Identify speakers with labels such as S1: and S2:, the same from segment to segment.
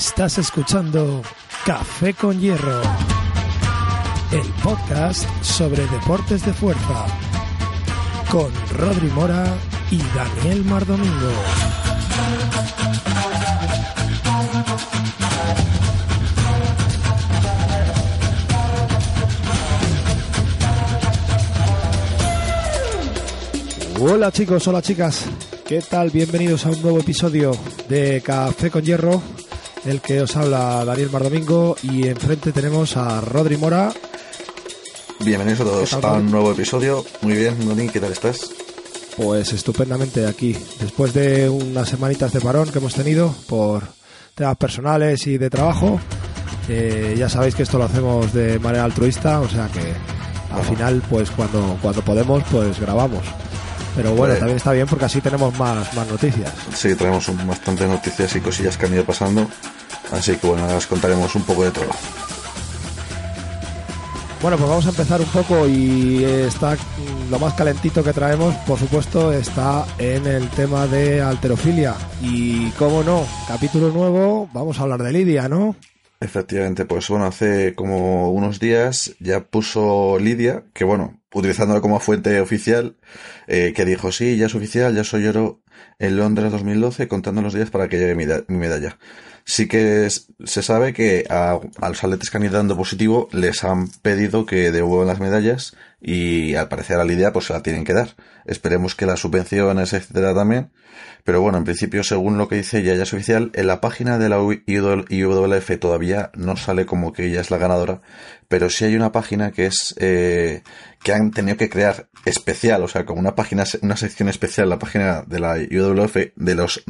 S1: Estás escuchando Café con Hierro, el podcast sobre deportes de fuerza, con Rodri Mora y Daniel Mardomingo. Hola chicos, hola chicas, ¿qué tal? Bienvenidos a un nuevo episodio de Café con Hierro, el que os habla Daniel Mardomingo y enfrente tenemos a Rodri Mora.
S2: Bienvenidos a todos
S1: ¿Qué tal,
S2: a un nuevo episodio. Muy bien, Dani, ¿qué tal estás?
S1: Pues estupendamente aquí, después de unas semanitas de parón que hemos tenido por temas personales y de trabajo. eh, ya sabéis que esto lo hacemos de manera altruista, o sea que al final, pues cuando, cuando podemos, pues grabamos. Pero bueno, también está bien porque así tenemos más, más noticias.
S2: Sí, traemos un- bastantes noticias y cosillas que han ido pasando. Así que bueno, ahora os contaremos un poco de todo.
S1: Bueno, pues vamos a empezar un poco y está lo más calentito que traemos, por supuesto, está en el tema de alterofilia. Y cómo no, capítulo nuevo, vamos a hablar de Lidia, ¿no?
S2: Efectivamente, pues bueno, hace como unos días ya puso Lidia, que bueno, utilizándolo como fuente oficial, eh, que dijo, sí, ya es oficial, ya soy oro en Londres 2012, contando los días para que llegue mi, da- mi medalla. Sí que se sabe que a, a los atletas que han ido dando positivo les han pedido que devuelvan las medallas y al parecer a Lidia pues se la tienen que dar. Esperemos que las subvenciones, etcétera, también. Pero bueno, en principio, según lo que dice ella, ya es oficial. En la página de la IWF todavía no sale como que ella es la ganadora, pero sí hay una página que es eh, que han tenido que crear especial, o sea, como una página, una sección especial, la página de la IWF de los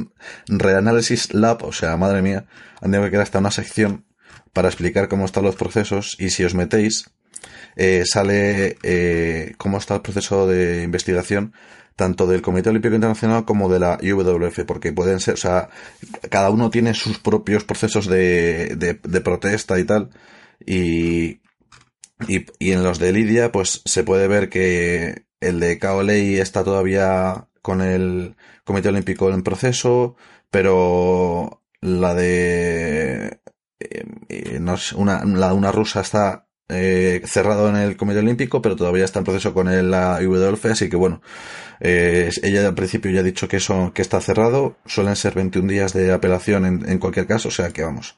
S2: Reanalysis Lab, o sea, madre mía, han tenido que crear hasta una sección para explicar cómo están los procesos y si os metéis eh, sale eh, cómo está el proceso de investigación tanto del Comité Olímpico Internacional como de la IWF, porque pueden ser, o sea, cada uno tiene sus propios procesos de, de, protesta y tal, y, y, en los de Lidia, pues se puede ver que el de Kaolei está todavía con el Comité Olímpico en proceso, pero la de eh, eh, una, la de una rusa está eh, cerrado en el Comité Olímpico, pero todavía está en proceso con el, la IWF, así que bueno, eh, ella al principio ya ha dicho que eso que está cerrado, suelen ser 21 días de apelación en, cualquier caso, o sea que vamos,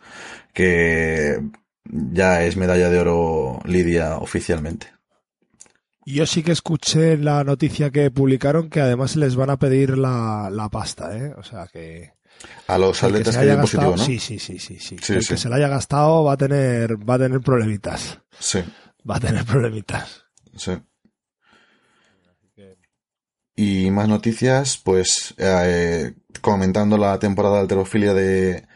S2: que ya es medalla de oro Lidia oficialmente.
S1: Yo sí que escuché la noticia que publicaron que además les van a pedir la, la pasta, ¿eh? O sea que...
S2: A los
S1: que
S2: atletas
S1: se
S2: que hay positivo,
S1: gastado,
S2: ¿no?
S1: sí, sí, sí, sí, sí.
S2: Sí,
S1: el
S2: sí.
S1: que se la haya gastado va a tener, va a tener problemitas.
S2: Sí,
S1: Va a tener problemitas.
S2: sí. Y más noticias, pues eh, comentando la temporada de alterofilia de,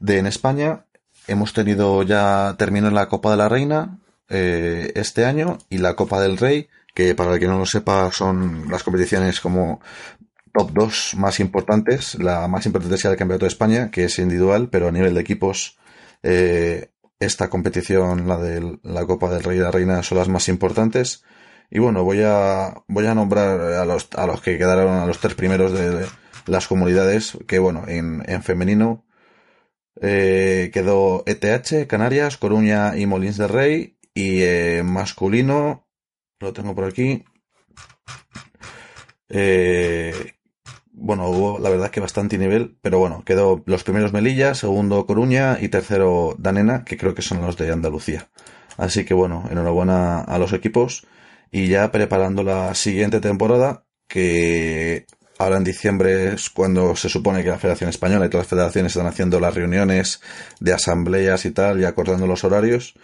S2: de en España, hemos tenido ya terminó la Copa de la Reina eh, este año y la Copa del Rey, que para el que no lo sepa son las competiciones como top 2 más importantes. La más importante es el Campeonato de España, que es individual, pero a nivel de equipos eh, esta competición, la de la Copa del Rey y la Reina, son las más importantes. Y bueno, voy a, voy a nombrar a los, a los que quedaron, a los tres primeros de las comunidades, que bueno, en, en femenino eh, quedó ETH, Canarias, Coruña y Molins de Rey, y eh, masculino, lo tengo por aquí, eh, bueno, hubo la verdad que bastante nivel, pero bueno, quedó los primeros Melilla, segundo Coruña y tercero Danena, que creo que son los de Andalucía. Así que bueno, enhorabuena a los equipos y ya preparando la siguiente temporada, que ahora en diciembre es cuando se supone que la Federación Española y todas las federaciones están haciendo las reuniones de asambleas y tal y acordando los horarios.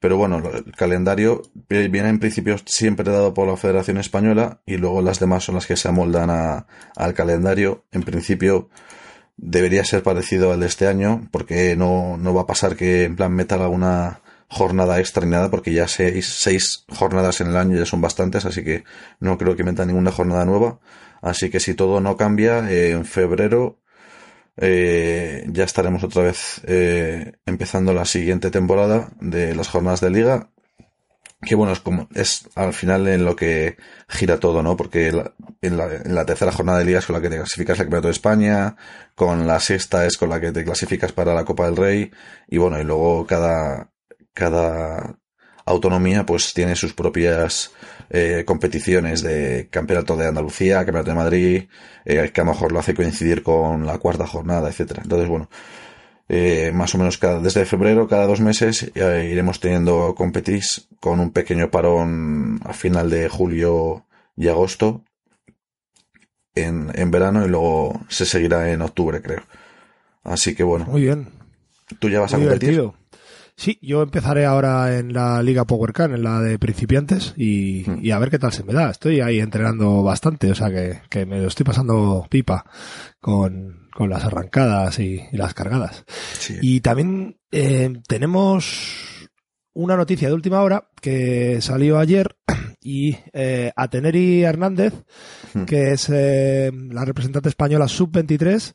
S2: Pero bueno, el calendario viene en principio siempre dado por la Federación Española y luego las demás son las que se amoldan a, al calendario. En principio debería ser parecido al de este año, porque no, no va a pasar que en plan metan alguna jornada extra ni nada, porque ya seis, seis jornadas en el año ya son bastantes, así que no creo que metan ninguna jornada nueva. Así que si todo no cambia, eh, en febrero eh, ya estaremos otra vez eh, empezando la siguiente temporada de las jornadas de liga. Que bueno, es como, es al final en lo que gira todo, ¿no? Porque en, la, tercera jornada de liga es con la que te clasificas al Campeonato de España, con la sexta es con la que te clasificas para la Copa del Rey, y bueno, y luego cada, cada autonomía pues tiene sus propias eh, competiciones de campeonato de Andalucía, campeonato de Madrid, eh, que a lo mejor lo hace coincidir con la cuarta jornada, etcétera. Entonces, bueno, eh, más o menos cada, desde febrero, cada dos meses, iremos teniendo competis con un pequeño parón a final de julio y agosto en, en verano y luego se seguirá en octubre, creo. Así que bueno.
S1: Muy bien.
S2: ¿Tú ya vas a competir?
S1: Sí, yo empezaré ahora en la Liga PowerCan, en la de principiantes, y, hmm. y, a ver qué tal se me da. Estoy ahí entrenando bastante, o sea que, que me lo estoy pasando pipa con, con las arrancadas y, las cargadas. Y también eh, tenemos una noticia de última hora que salió ayer y eh, Ateneri Hernández, hmm. que es eh, la representante española sub-23,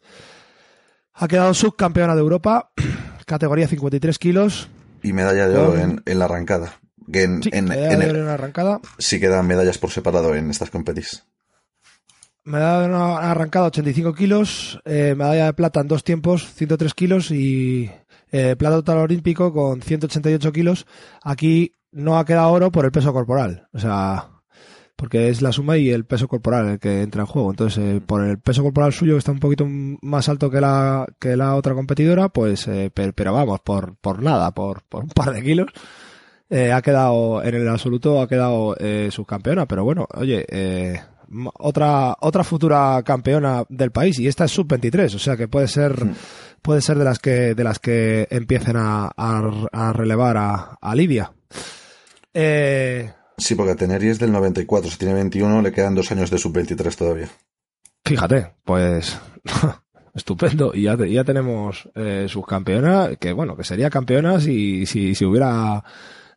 S1: ha quedado subcampeona de Europa categoría 53 kilos.
S2: Y medalla de oro en, la arrancada.
S1: en, sí, en, la arrancada.
S2: Sí quedan medallas por separado en estas competis.
S1: Medalla de arrancada 85 kilos, eh, medalla de plata en dos tiempos 103 kilos y eh, plata total olímpico con 188 kilos. Aquí no ha quedado oro por el peso corporal. O sea, porque es la suma y el peso corporal el que entra en juego. Entonces, eh, por el peso corporal suyo, que está un poquito más alto que la, que la otra competidora, pues, eh, pero, vamos, por, por nada, por, por un par de kilos, eh, ha quedado, en el absoluto ha quedado subcampeona. Pero bueno, oye, otra, otra futura campeona del país y esta es sub-23, o sea que puede ser, puede ser de las que, de las que empiecen a, a, relevar a, a Lidia.
S2: Eh, Sí, porque Teneri es del 94, si tiene 21 le quedan dos años de sub-23 todavía.
S1: Fíjate, pues estupendo. Y ya, ya tenemos eh, subcampeona, que bueno, que sería campeona si, si, si hubiera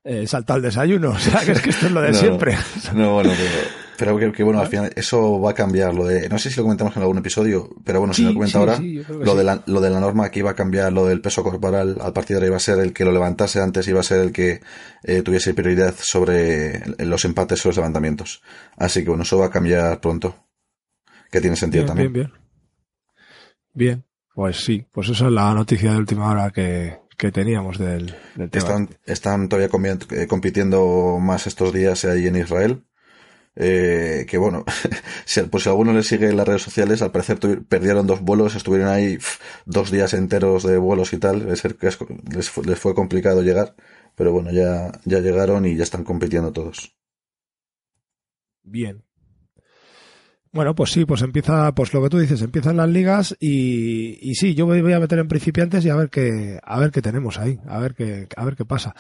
S1: eh, saltado el desayuno. O sea, que es que esto es lo de siempre.
S2: No, bueno, pero pero que, bueno, al final eso va a cambiar. Lo de, no sé si lo comentamos en algún episodio, pero bueno, si lo comenta ahora, lo, de la, lo de la norma que iba a cambiar, lo del peso corporal al partido ahora iba a ser el que lo levantase antes, iba a ser el que eh, tuviese prioridad sobre los empates o los levantamientos. Así que bueno, eso va a cambiar pronto. Que tiene sentido también.
S1: Bien, bien. Bien, pues sí, pues eso es la noticia de última hora que, que teníamos del, del tema.
S2: Están, están todavía eh, compitiendo más estos días ahí en Israel eh, que bueno, si, pues si alguno le sigue en las redes sociales, al parecer perdieron dos vuelos, estuvieron ahí dos días enteros de vuelos y tal, les, les, fue, complicado llegar, pero bueno, ya, ya llegaron y ya están compitiendo todos.
S1: Bien. Bueno, pues sí, pues empieza, pues lo que tú dices, empiezan las ligas y, y sí, yo me voy a meter en principiantes y a ver qué, a ver qué tenemos ahí, a ver qué, a ver qué pasa.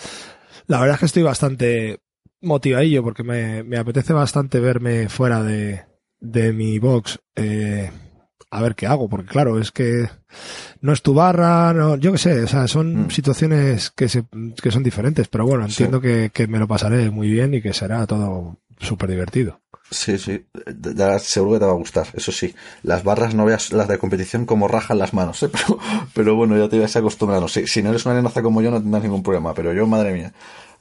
S1: La verdad es que estoy bastante, motivadillo porque me, me apetece bastante verme fuera de, de mi box. Eh, a ver qué hago, porque claro, es que no es tu barra, no, yo qué sé, o sea, son mm. situaciones que, se, que son diferentes, pero bueno, entiendo que, que, me lo pasaré muy bien y que será todo súper divertido.
S2: Sí, sí, ya seguro que te va a gustar, eso sí. Las barras no veas las de competición como rajan las manos, ¿eh? pero, pero bueno, ya te vas acostumbrando. Si, si no eres una nenaza como yo no tendrás ningún problema, pero yo, madre mía,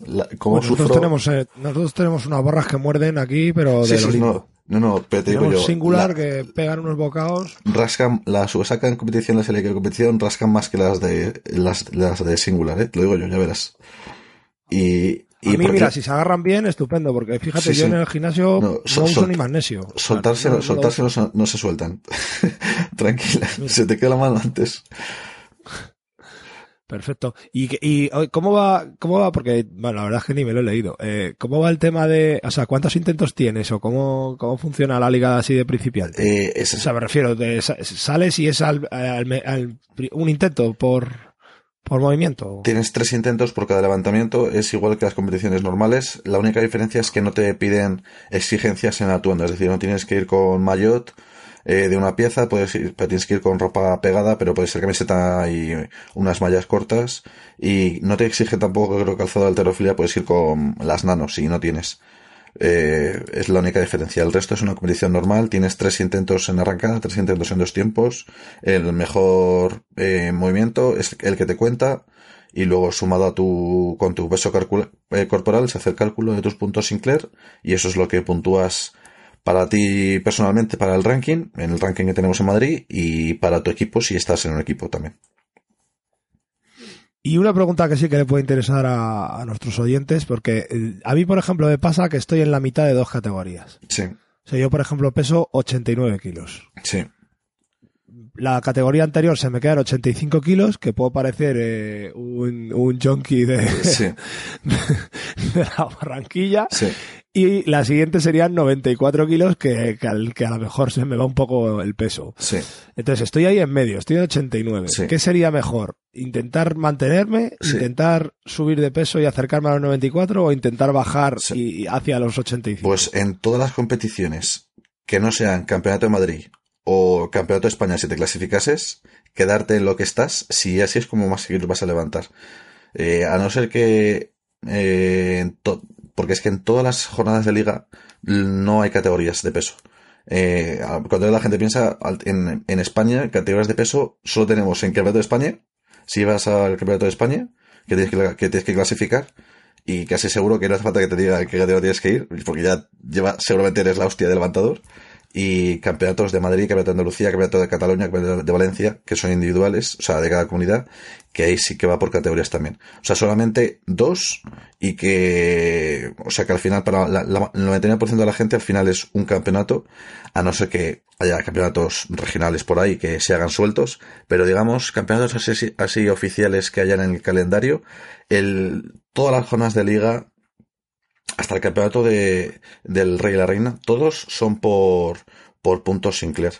S1: nosotros, tenemos, eh, nosotros tenemos unas barras que muerden aquí, pero de
S2: sí, no, no, no, pero te digo yo.
S1: singular que pegan unos bocados.
S2: Rascan, las USACA en competición, las de competición, rascan más que las de, las, las de singular, ¿eh? Lo digo yo, ya verás. Y, y
S1: a mí, mira, si se agarran bien, estupendo, porque fíjate, yo en el gimnasio no, uso ni magnesio.
S2: Soltárselo, no, no, se sueltan. Tranquila, se te queda la mano antes.
S1: Perfecto. ¿Y, y cómo va, cómo va? Porque, bueno, la verdad es que ni me lo he leído. Eh, ¿Cómo va el tema de, o sea, cuántos intentos tienes o cómo, cómo funciona la liga así de principiante?
S2: Eh,
S1: O sea, me refiero, de, sales y es al, un intento por, por movimiento.
S2: Tienes tres intentos por cada levantamiento, es igual que las competiciones normales. La única diferencia es que no te piden exigencias en atuendo, es decir, no tienes que ir con maillot eh, de una pieza, puedes ir, tienes que ir con ropa pegada, pero puede ser camiseta y unas mallas cortas. Y no te exige tampoco, creo, calzado de alterofilia, puedes ir con las nanos si no tienes. Eh, es la única diferencia. El resto es una competición normal. Tienes tres intentos en arrancada, tres intentos en dos tiempos. El mejor eh, movimiento es el que te cuenta. Y luego sumado a tu, con tu peso eh, corporal se hace el cálculo de tus puntos Sinclair. Y eso es lo que puntúas para ti personalmente, para el ranking, en el ranking que tenemos en Madrid. Y para tu equipo si estás en un equipo también.
S1: Y una pregunta que sí que le puede interesar a, nuestros oyentes, porque eh, a mí, por ejemplo, me pasa que estoy en la mitad de dos categorías.
S2: Sí.
S1: O sea, yo, por ejemplo, peso 89 kilos.
S2: Sí.
S1: La categoría anterior se me quedan 85 kilos, que puedo parecer eh, un, un junkie de, de, la Barranquilla.
S2: Sí.
S1: Y la siguiente serían 94 kilos, que, que, a lo mejor se me va un poco el peso.
S2: Sí.
S1: Entonces estoy ahí en medio, estoy en 89.
S2: Sí.
S1: ¿Qué sería mejor? ¿Intentar mantenerme?
S2: Sí.
S1: ¿Intentar subir de peso y acercarme a los 94? ¿O intentar bajar y, hacia los 85?
S2: Pues en todas las competiciones que no sean Campeonato de Madrid o Campeonato de España, si te clasificases, quedarte en lo que estás, si así es como más seguir vas a levantar. Eh, a no ser que eh, porque es que en todas las jornadas de liga no hay categorías de peso. Eh, cuando la gente piensa en, en, España, categorías de peso solo tenemos en Campeonato de España, si vas al Campeonato de España, que tienes que, que, tienes que clasificar, y casi seguro que no hace falta que te diga qué categoría tienes que ir, porque ya lleva, seguramente eres la hostia del levantador y campeonatos de Madrid, campeonato de Andalucía, campeonato de Cataluña, campeonato de Valencia, que son individuales, o sea, de cada comunidad, que ahí sí que va por categorías también. O sea, solamente dos y que, o sea, que al final para la, la, el 99% de la gente al final es un campeonato, a no ser que haya campeonatos regionales por ahí que se hagan sueltos, pero digamos, campeonatos así, así oficiales que hayan en el calendario, el, todas las jornadas de liga hasta el campeonato de, del Rey y la Reina, todos son por, por puntos Sinclair.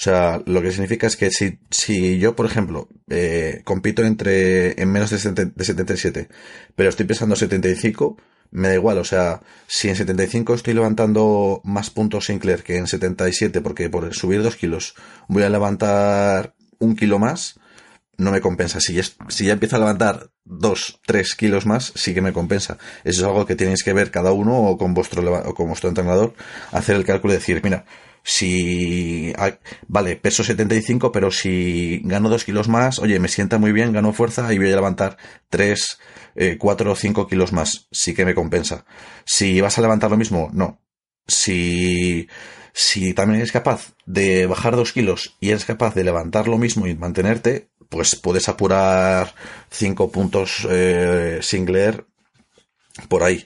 S2: O sea, lo que significa es que si, si yo, por ejemplo, eh, compito entre, en menos de, 70, de 77, pero estoy pesando 75, me da igual, o sea, si en 75 estoy levantando más puntos Sinclair que en 77, porque por subir dos kilos voy a levantar un kilo más, no me compensa. Si, es, si ya empiezo a levantar dos, tres kilos más, sí que me compensa. Eso es algo que tenéis que ver cada uno o con vuestro, o con vuestro entrenador, hacer el cálculo y decir, mira, si, vale, peso 75, pero si gano dos kilos más, oye, me sienta muy bien, gano fuerza y voy a levantar tres, eh, cuatro o cinco kilos más, sí que me compensa. Si vas a levantar lo mismo, no. Si, si también eres capaz de bajar dos kilos y eres capaz de levantar lo mismo y mantenerte, pues puedes apurar cinco puntos eh, singler por ahí.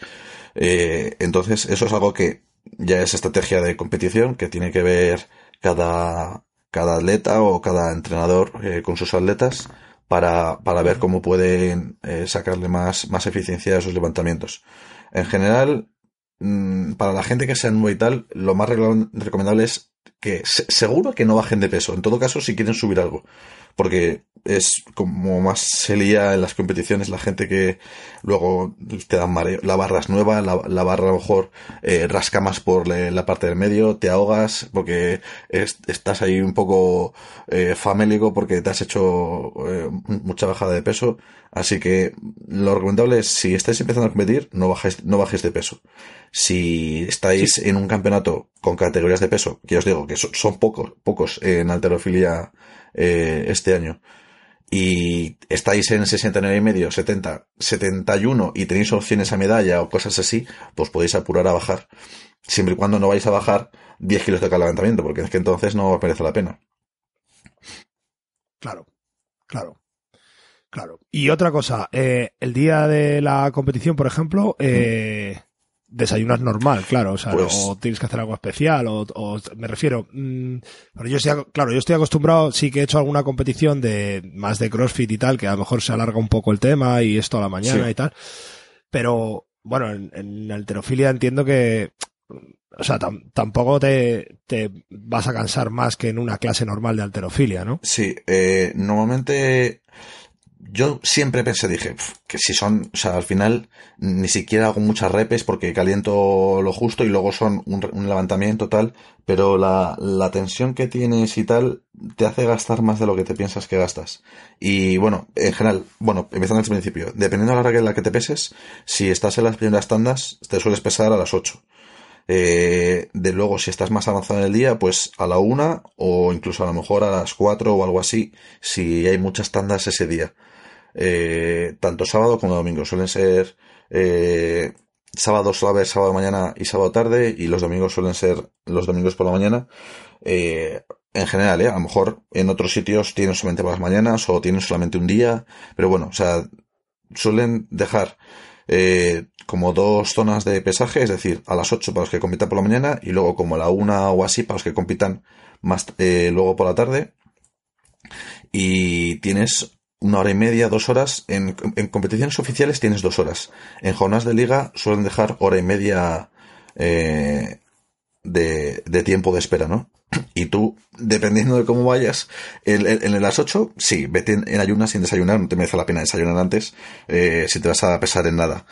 S2: Eh, entonces, eso es algo que ya es estrategia de competición que tiene que ver cada, cada atleta o cada entrenador eh, con sus atletas para, para ver cómo pueden eh, sacarle más, más eficiencia a sus levantamientos. En general, mmm, para la gente que sea nueva y tal, lo más recomendable es que se, seguro que no bajen de peso. En todo caso, si quieren subir algo. Porque es como más se lía en las competiciones la gente que luego te dan mareo. La barra es nueva, la, la barra a lo mejor eh, rasca más por le, la parte del medio, te ahogas porque es, estás ahí un poco eh, famélico porque te has hecho eh, mucha bajada de peso. Así que lo recomendable es si estáis empezando a competir, no bajes, no bajes de peso. Si estáis sí. en un campeonato con categorías de peso, que os digo que son, son pocos, pocos en alterofilia eh, este año, y estáis en 69 y medio, 70, 71 y tenéis opciones a medalla o cosas así, pues podéis apurar a bajar. Siempre y cuando no vais a bajar 10 kilos de cada levantamiento, porque es que entonces no merece la pena.
S1: Claro, claro. Claro. Y otra cosa, eh, el día de la competición, por ejemplo, eh, desayunas normal, claro, o sea, pues, o tienes que hacer algo especial, o, o me refiero, mmm, pero yo estoy, claro, yo estoy acostumbrado, sí que he hecho alguna competición de más de CrossFit y tal, que a lo mejor se alarga un poco el tema y esto a la mañana
S2: Sí.
S1: y tal, pero bueno, en, en alterofilia entiendo que, o sea, tam- tampoco te, te vas a cansar más que en una clase normal de alterofilia, ¿no?
S2: Sí, eh, normalmente yo siempre pensé, dije, que si son, o sea, al final ni siquiera hago muchas repes porque caliento lo justo y luego son un, levantamiento tal, pero la, la, tensión que tienes y tal te hace gastar más de lo que te piensas que gastas. Y bueno, en general, bueno, empezando desde el principio, dependiendo de la hora en la que te peses, si estás en las primeras tandas, te sueles pesar a las 8. Eh, de luego, si estás más avanzado en el día, pues a la una o incluso a lo mejor a las 4 o algo así, si hay muchas tandas ese día eh, tanto sábado como domingo. Suelen ser eh, sábado suave, sábado mañana y sábado tarde, y los domingos suelen ser los domingos por la mañana. Eh, en general, ¿eh? a lo mejor en otros sitios tienen solamente por las mañanas o tienen solamente un día, pero bueno, o sea, suelen dejar eh, como dos zonas de pesaje, es decir, a las 8 para los que compitan por la mañana y luego como a la 1 o así para los que compitan más eh, luego por la tarde. Y tienes una hora y media, dos horas. En, competiciones oficiales tienes dos horas. En jornadas de liga suelen dejar hora y media eh, de, de, tiempo de espera, ¿no? Y tú, dependiendo de cómo vayas, en, en, las 8, sí, vete en, ayunas sin desayunar, no te merece la pena desayunar antes, eh, si te vas a pesar en nada.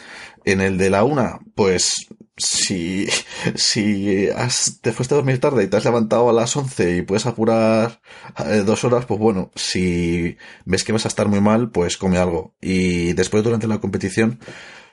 S2: En el de la una, pues si, si has, te fuiste a dormir tarde y te has levantado a las 11 y puedes apurar eh, dos horas, pues bueno, si ves que vas a estar muy mal, pues come algo. Y después durante la competición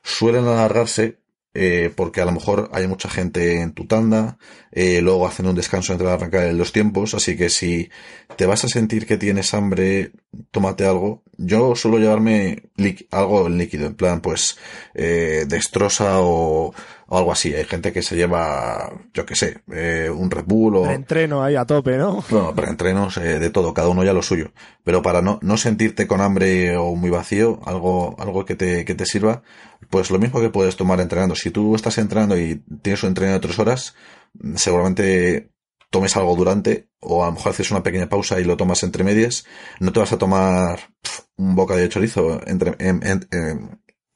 S2: suelen alargarse eh, porque a lo mejor hay mucha gente en tu tanda, eh, luego hacen un descanso entre la arrancar de los tiempos, así que si te vas a sentir que tienes hambre, tómate algo. Yo suelo llevarme algo en líquido, en plan, pues, eh, destroza o, o algo así. Hay gente que se lleva, yo qué sé, eh, un Red Bull o...
S1: Entreno ahí a tope, ¿no?
S2: Bueno, preentrenos eh, de todo, cada uno ya lo suyo. Pero para no, no sentirte con hambre o muy vacío, algo, algo que te, que te sirva, pues lo mismo que puedes tomar entrenando. Si tú estás entrenando y tienes un entreno de tres horas, seguramente tomes algo durante, o a lo mejor haces una pequeña pausa y lo tomas entre medias, no te vas a tomar un boca de chorizo entre, en,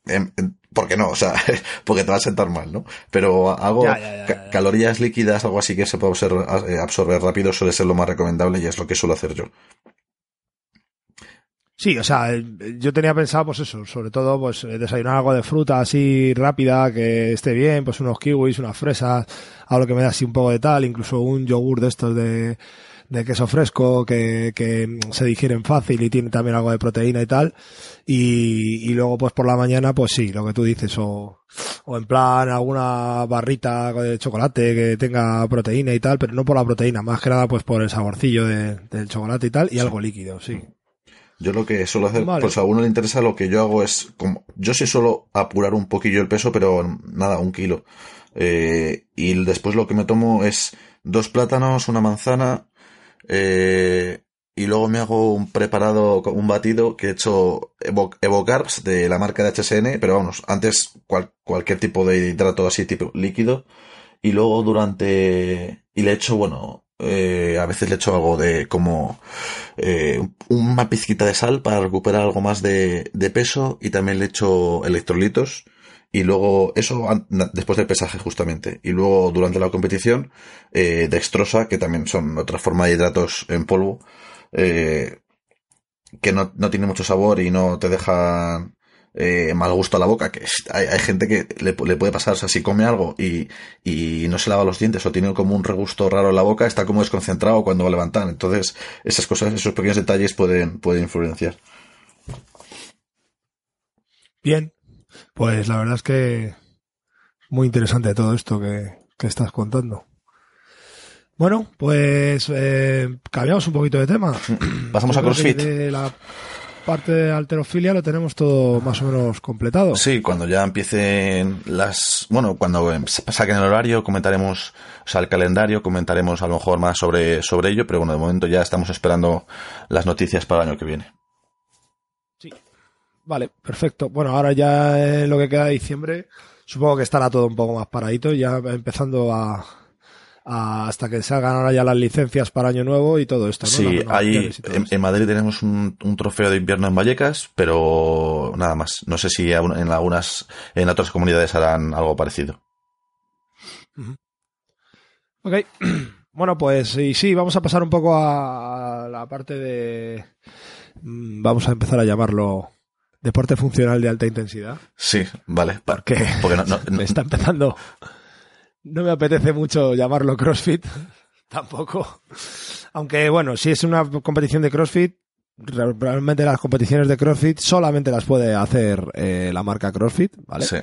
S2: en, porque no, o sea, porque te va a sentar mal, ¿no? Pero algo, calorías líquidas, algo así que se puede eh, absorber, rápido suele ser lo más recomendable y es lo que suelo hacer yo.
S1: Sí, o sea, yo tenía pensado, pues eso, sobre todo, pues eh, desayunar algo de fruta así rápida, que esté bien, pues unos kiwis, unas fresas, algo que me da así un poco de tal, incluso un yogur de estos de, de queso fresco que, que se digieren fácil y tiene también algo de proteína y tal. Y, y luego pues por la mañana pues sí, lo que tú dices, o, o en plan alguna barrita de chocolate que tenga proteína y tal, pero no por la proteína, más que nada pues por el saborcillo de, del chocolate y tal, y algo líquido, sí.
S2: Yo lo que suelo hacer, pues a uno le interesa, lo que yo hago es, como, yo sí suelo apurar un poquillo el peso, pero nada, un kilo. Eh, y después lo que me tomo es dos plátanos, una manzana, eh, y luego me hago un preparado, un batido que he hecho Evo, de la marca de HSN, pero vamos, antes cualquier tipo de hidrato así tipo líquido. Y luego durante, y le echo, bueno, eh, a veces le echo algo de como eh, una pizquita de sal para recuperar algo más de, de peso y también le echo electrolitos y luego eso después del pesaje justamente. Y luego durante la competición eh, dextrosa que también son otra forma de hidratos en polvo eh, que no, no, tiene mucho sabor y no te deja eh, mal gusto a la boca que hay, hay gente que le, le, puede pasar o sea si come algo y, y no se lava los dientes o tiene como un regusto raro en la boca está como desconcentrado cuando va a levantar. Entonces esas cosas esos pequeños detalles pueden pueden influenciar.
S1: Bien pues la verdad es que muy interesante todo esto que, que estás contando. Bueno, pues eh, cambiamos un poquito de tema.
S2: Pasamos a CrossFit.
S1: De la parte de alterofilia lo tenemos todo más o menos completado.
S2: Sí, cuando ya empiecen las... Bueno, cuando saquen el horario comentaremos, o sea, el calendario, comentaremos a lo mejor más sobre, sobre ello, pero bueno, de momento ya estamos esperando las noticias para el año que viene.
S1: Vale, perfecto. Bueno, ahora ya en lo que queda de diciembre, supongo que estará todo un poco más paradito, ya empezando a, hasta que salgan ahora ya las licencias para Año Nuevo y todo esto. ¿no?
S2: Sí, ahí en, Madrid tenemos un, trofeo de invierno en Vallecas, pero nada más. No sé si en algunas, en otras comunidades harán algo parecido.
S1: Ok, Bueno, pues sí, sí, vamos a pasar un poco a la parte de... mm, Vamos a empezar a llamarlo deporte funcional de alta intensidad.
S2: Sí, vale.
S1: Porque
S2: Porque no, no- no-
S1: me está empezando... No me apetece mucho llamarlo CrossFit, tampoco. Aunque bueno, si es una competición de CrossFit, re- realmente las competiciones de CrossFit solamente las puede hacer eh, la marca CrossFit, ¿vale?
S2: sí.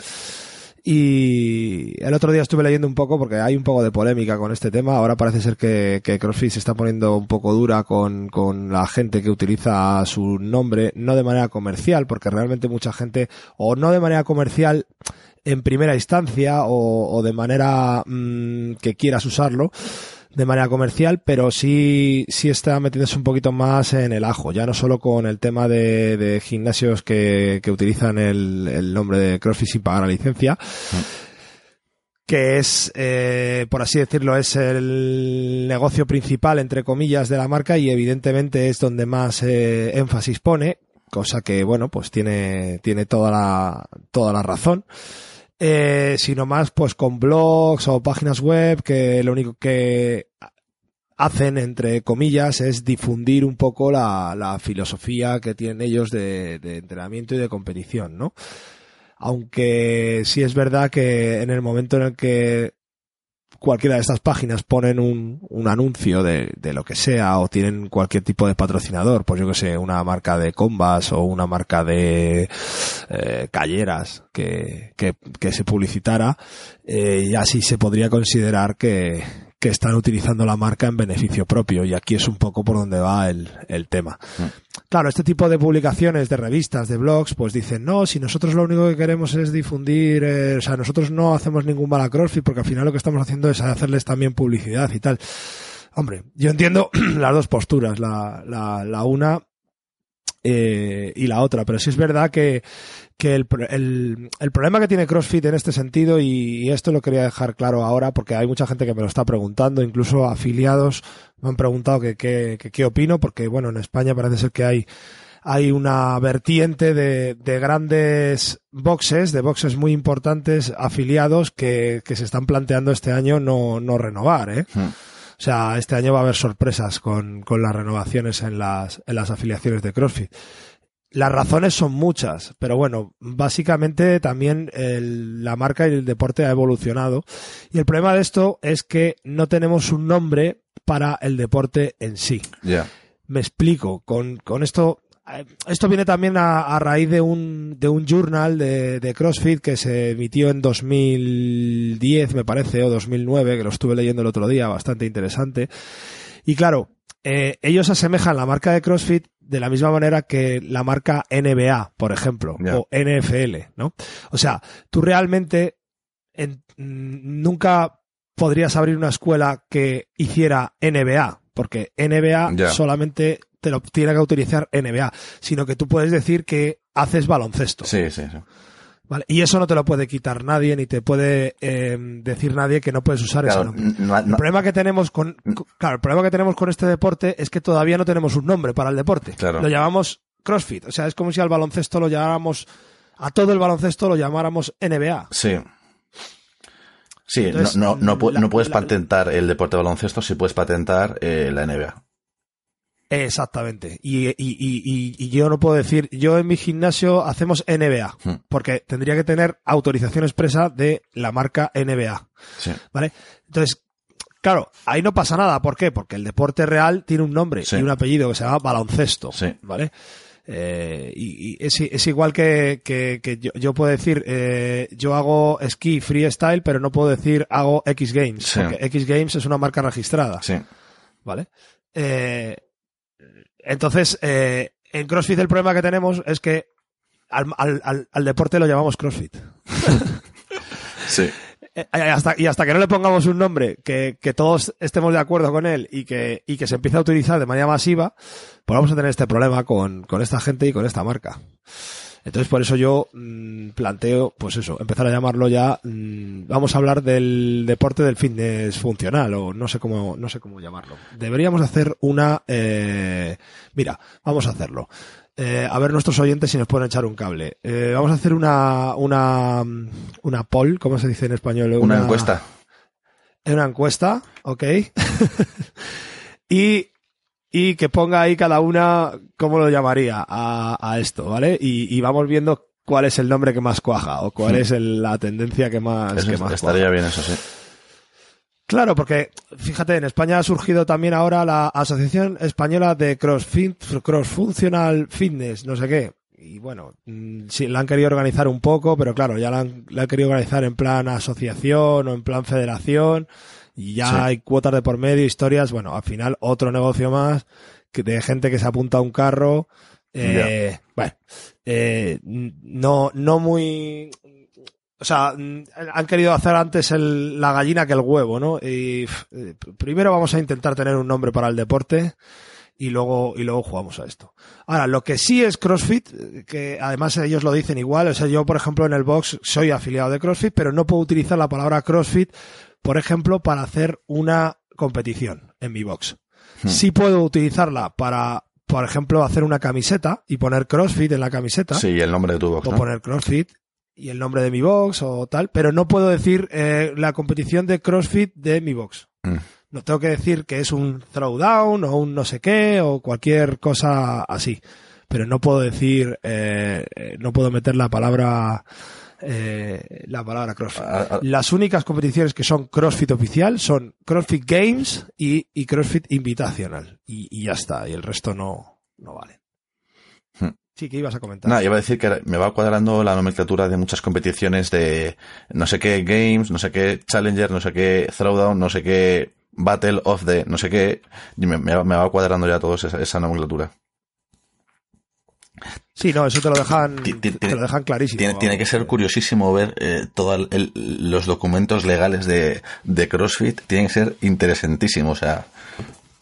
S1: Y el otro día estuve leyendo un poco porque hay un poco de polémica con este tema. Ahora parece ser que, que CrossFit se está poniendo un poco dura con, con la gente que utiliza su nombre, no de manera comercial, porque realmente mucha gente, o no de manera comercial en primera instancia, o, o de manera mm, que quieras usarlo, de manera comercial, pero sí, sí está metiéndose un poquito más en el ajo, ya no solo con el tema de, gimnasios que, que utilizan el, el nombre de CrossFit sin pagar la licencia, que es, eh, por así decirlo, es el negocio principal, entre comillas, de la marca y evidentemente es donde más eh, énfasis pone, cosa que, bueno, pues tiene, tiene toda la, toda la razón. Eh, sino más pues con blogs o páginas web que lo único que hacen, entre comillas, es difundir un poco la, la filosofía que tienen ellos de, de entrenamiento y de competición, ¿no? Aunque sí es verdad que en el momento en el que cualquiera de estas páginas ponen un, un anuncio de, de lo que sea o tienen cualquier tipo de patrocinador, pues yo que sé, una marca de combas o una marca de eh, calleras que, que, que se publicitara, eh, y así se podría considerar que, que están utilizando la marca en beneficio propio y aquí es un poco por donde va el, el tema. Claro, este tipo de publicaciones de revistas, de blogs, pues dicen, no, si nosotros lo único que queremos es difundir, eh, o sea, nosotros no hacemos ningún mal a CrossFit porque al final lo que estamos haciendo es hacerles también publicidad y tal. Hombre, yo entiendo las dos posturas, la, la, la una eh, y la otra, pero sí es verdad que, que el, el, el problema que tiene CrossFit en este sentido, y, esto lo quería dejar claro ahora porque hay mucha gente que me lo está preguntando, incluso afiliados me han preguntado que qué que, qué opino, porque bueno, en España parece ser que hay hay una vertiente de, de grandes boxes, de boxes muy importantes afiliados que, que se están planteando este año no, no renovar, ¿eh?
S2: Hmm.
S1: O sea, este año va a haber sorpresas con, con las renovaciones en las, en las afiliaciones de CrossFit. Las razones son muchas, pero bueno, básicamente también el- la marca y el deporte ha evolucionado. Y el problema de esto es que no tenemos un nombre para el deporte en sí.
S2: Ya.
S1: Me explico. Con, con esto, esto viene también a, a raíz de un, de un journal de, de CrossFit que se emitió en 2010, me parece, o 2009, que lo estuve leyendo el otro día, bastante interesante. Y claro, eh, ellos asemejan la marca de CrossFit de la misma manera que la marca NBA, por ejemplo, o NFL, ¿no? O sea, tú realmente en- nunca podrías abrir una escuela que hiciera NBA, porque NBA solamente te lo tiene que utilizar NBA, sino que tú puedes decir que haces baloncesto.
S2: Sí, sí, sí.
S1: ¿vale? Y eso no te lo puede quitar nadie, ni te puede eh, decir nadie que no puedes usar ese
S2: Claro,
S1: nombre.
S2: no-
S1: El problema que tenemos con, con- claro, el problema que tenemos con este deporte es que todavía no tenemos un nombre para el deporte.
S2: Claro.
S1: Lo llamamos CrossFit. O sea, es como si al baloncesto lo llamáramos, a todo el baloncesto lo llamáramos NBA.
S2: Sí. Sí,
S1: Entonces,
S2: no, no, no, pu-
S1: la-
S2: no puedes
S1: la-
S2: patentar el deporte de baloncesto, sí puedes patentar eh, la NBA.
S1: Exactamente. Y, y, y, y- y yo no puedo decir, yo en mi gimnasio hacemos NBA,
S2: Hmm.
S1: porque tendría que tener autorización expresa de la marca NBA.
S2: Sí.
S1: ¿Vale? Entonces, claro, ahí no pasa nada. ¿Por qué? Porque el deporte real tiene un nombre
S2: Sí.
S1: y un apellido que se llama baloncesto.
S2: Sí.
S1: ¿Vale? Eh, y, y es, es igual que, que, que yo, yo puedo decir, eh, yo hago esquí freestyle, pero no puedo decir hago X Games,
S2: Sí.
S1: porque X Games es una marca registrada.
S2: Sí.
S1: ¿Vale? Eh, entonces, en CrossFit el problema que tenemos es que al, al- al- al deporte lo llamamos CrossFit.
S2: Sí.
S1: Eh, y hasta, y hasta que no le pongamos un nombre que, que todos estemos de acuerdo con él y que, y que se empiece a utilizar de manera masiva, pues vamos a tener este problema con, con esta gente y con esta marca. Entonces, por eso yo mm, planteo, pues eso, empezar a llamarlo ya, mm, vamos a hablar del deporte del fitness funcional, o no sé cómo, no sé cómo llamarlo. Deberíamos hacer una, eh, mira, vamos a hacerlo. Eh, a ver nuestros oyentes si nos pueden echar un cable. Eh, vamos a hacer una, una, una poll, ¿cómo se dice en español?
S2: Una encuesta.
S1: en una encuesta, ¿ok? y, y que ponga ahí cada una cómo lo llamaría a, a esto, ¿vale? Y, y vamos viendo cuál es el nombre que más cuaja o cuál es el- la tendencia que más,
S2: Eso
S1: que más
S2: estaría
S1: cuaja.
S2: bien, eso sí.
S1: Claro, porque fíjate, en España ha surgido también ahora la Asociación Española de CrossFit, Cross Functional Fitness, no sé qué. Y bueno, mm, sí, la han querido organizar un poco, pero claro, ya la han, la han querido organizar en plan asociación o en plan federación. Y ya
S2: Sí.
S1: hay cuotas de por medio, historias. Bueno, al final otro negocio más que de gente que se apunta a un carro. Eh, Bueno, eh, no, no muy, o sea, mm, han querido hacer antes el- la gallina que el huevo, ¿no? Y eh, primero vamos a intentar tener un nombre para el deporte y luego, y luego jugamos a esto. Ahora, lo que sí es CrossFit, eh, que además ellos lo dicen igual, o sea, yo por ejemplo en el box soy afiliado de CrossFit, pero no puedo utilizar la palabra CrossFit, por ejemplo, para hacer una competición en mi box.
S2: Hmm.
S1: Sí puedo utilizarla para, por ejemplo, hacer una camiseta y poner CrossFit en la camiseta
S2: Sí, el nombre de tu box,
S1: o
S2: ¿no?
S1: poner CrossFit y el nombre de mi box o tal, pero no puedo decir eh, la competición de CrossFit de mi box.
S2: Mm.
S1: No tengo que decir que es un throwdown o un no sé qué o cualquier cosa así. Pero no puedo decir, eh, eh, no puedo meter la palabra, eh, la palabra CrossFit.
S2: Ah, ah,
S1: Las únicas competiciones que son CrossFit oficial son CrossFit Games y, y CrossFit Invitational. Y, y ya está. Y el resto no, no vale. Sí, que ibas a comentar.
S2: Nada, iba a decir que me va cuadrando la nomenclatura de muchas competiciones de no sé qué Games, no sé qué Challenger, no sé qué Throwdown, no sé qué Battle of the, no sé qué. y me, me va- cuadrando ya todo esa, esa nomenclatura.
S1: Sí, no, eso te lo dejan, te lo dejan clarísimo.
S2: Tiene, tiene que ser curiosísimo ver eh, todos los documentos legales de, de CrossFit. Tienen que ser interesantísimos. O sea,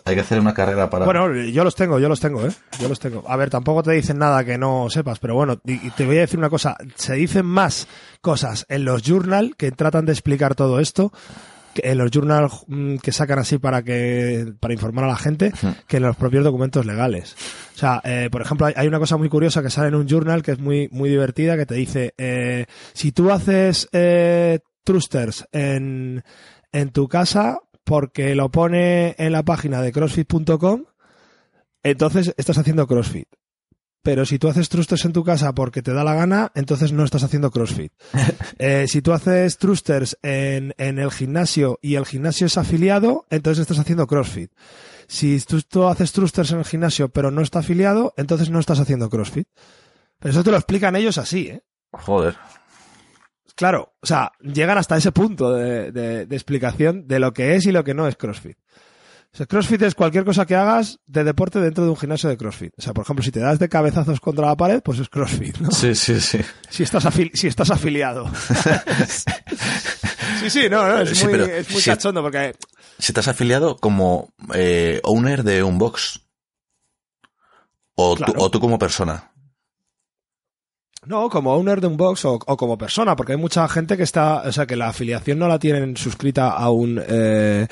S2: hay que hacer una carrera para.
S1: Bueno, yo los tengo, yo los tengo, ¿eh? Yo los tengo. A ver, tampoco te dicen nada que no sepas, pero bueno, y te voy a decir una cosa. Se dicen más cosas en los journal que tratan de explicar todo esto, en los journal mm, que sacan así para que para informar a la gente, que en los propios documentos legales. O sea, eh, por ejemplo, hay, una cosa muy curiosa que sale en un journal que es muy muy divertida que te dice eh, si tú haces eh, thrusters en en tu casa porque lo pone en la página de crossfit.com, entonces estás haciendo CrossFit. Pero si tú haces thrusters en tu casa porque te da la gana, entonces no estás haciendo CrossFit. Eh, si tú haces thrusters en, en el gimnasio y el gimnasio es afiliado, entonces estás haciendo CrossFit. Si tú, tú haces thrusters en el gimnasio pero no está afiliado, entonces no estás haciendo CrossFit. Pero eso te lo explican ellos así, ¿eh?
S2: Joder.
S1: Claro, o sea, llegan hasta ese punto de, de- de explicación de lo que es y lo que no es CrossFit. O sea, CrossFit es cualquier cosa que hagas de deporte dentro de un gimnasio de CrossFit. O sea, por ejemplo, si te das de cabezazos contra la pared, pues es CrossFit, ¿no?
S2: Sí, sí, sí.
S1: Si estás, afil- si estás afiliado. sí, sí, no, no, es
S2: Sí,
S1: muy, es muy
S2: si-
S1: cachondo porque...
S2: Si estás afiliado como eh, owner de un box. O,
S1: Claro.
S2: tú, o tú como persona.
S1: No, como owner de un box o, o como persona, porque hay mucha gente que está, o sea, que la afiliación no la tienen suscrita a un, eh,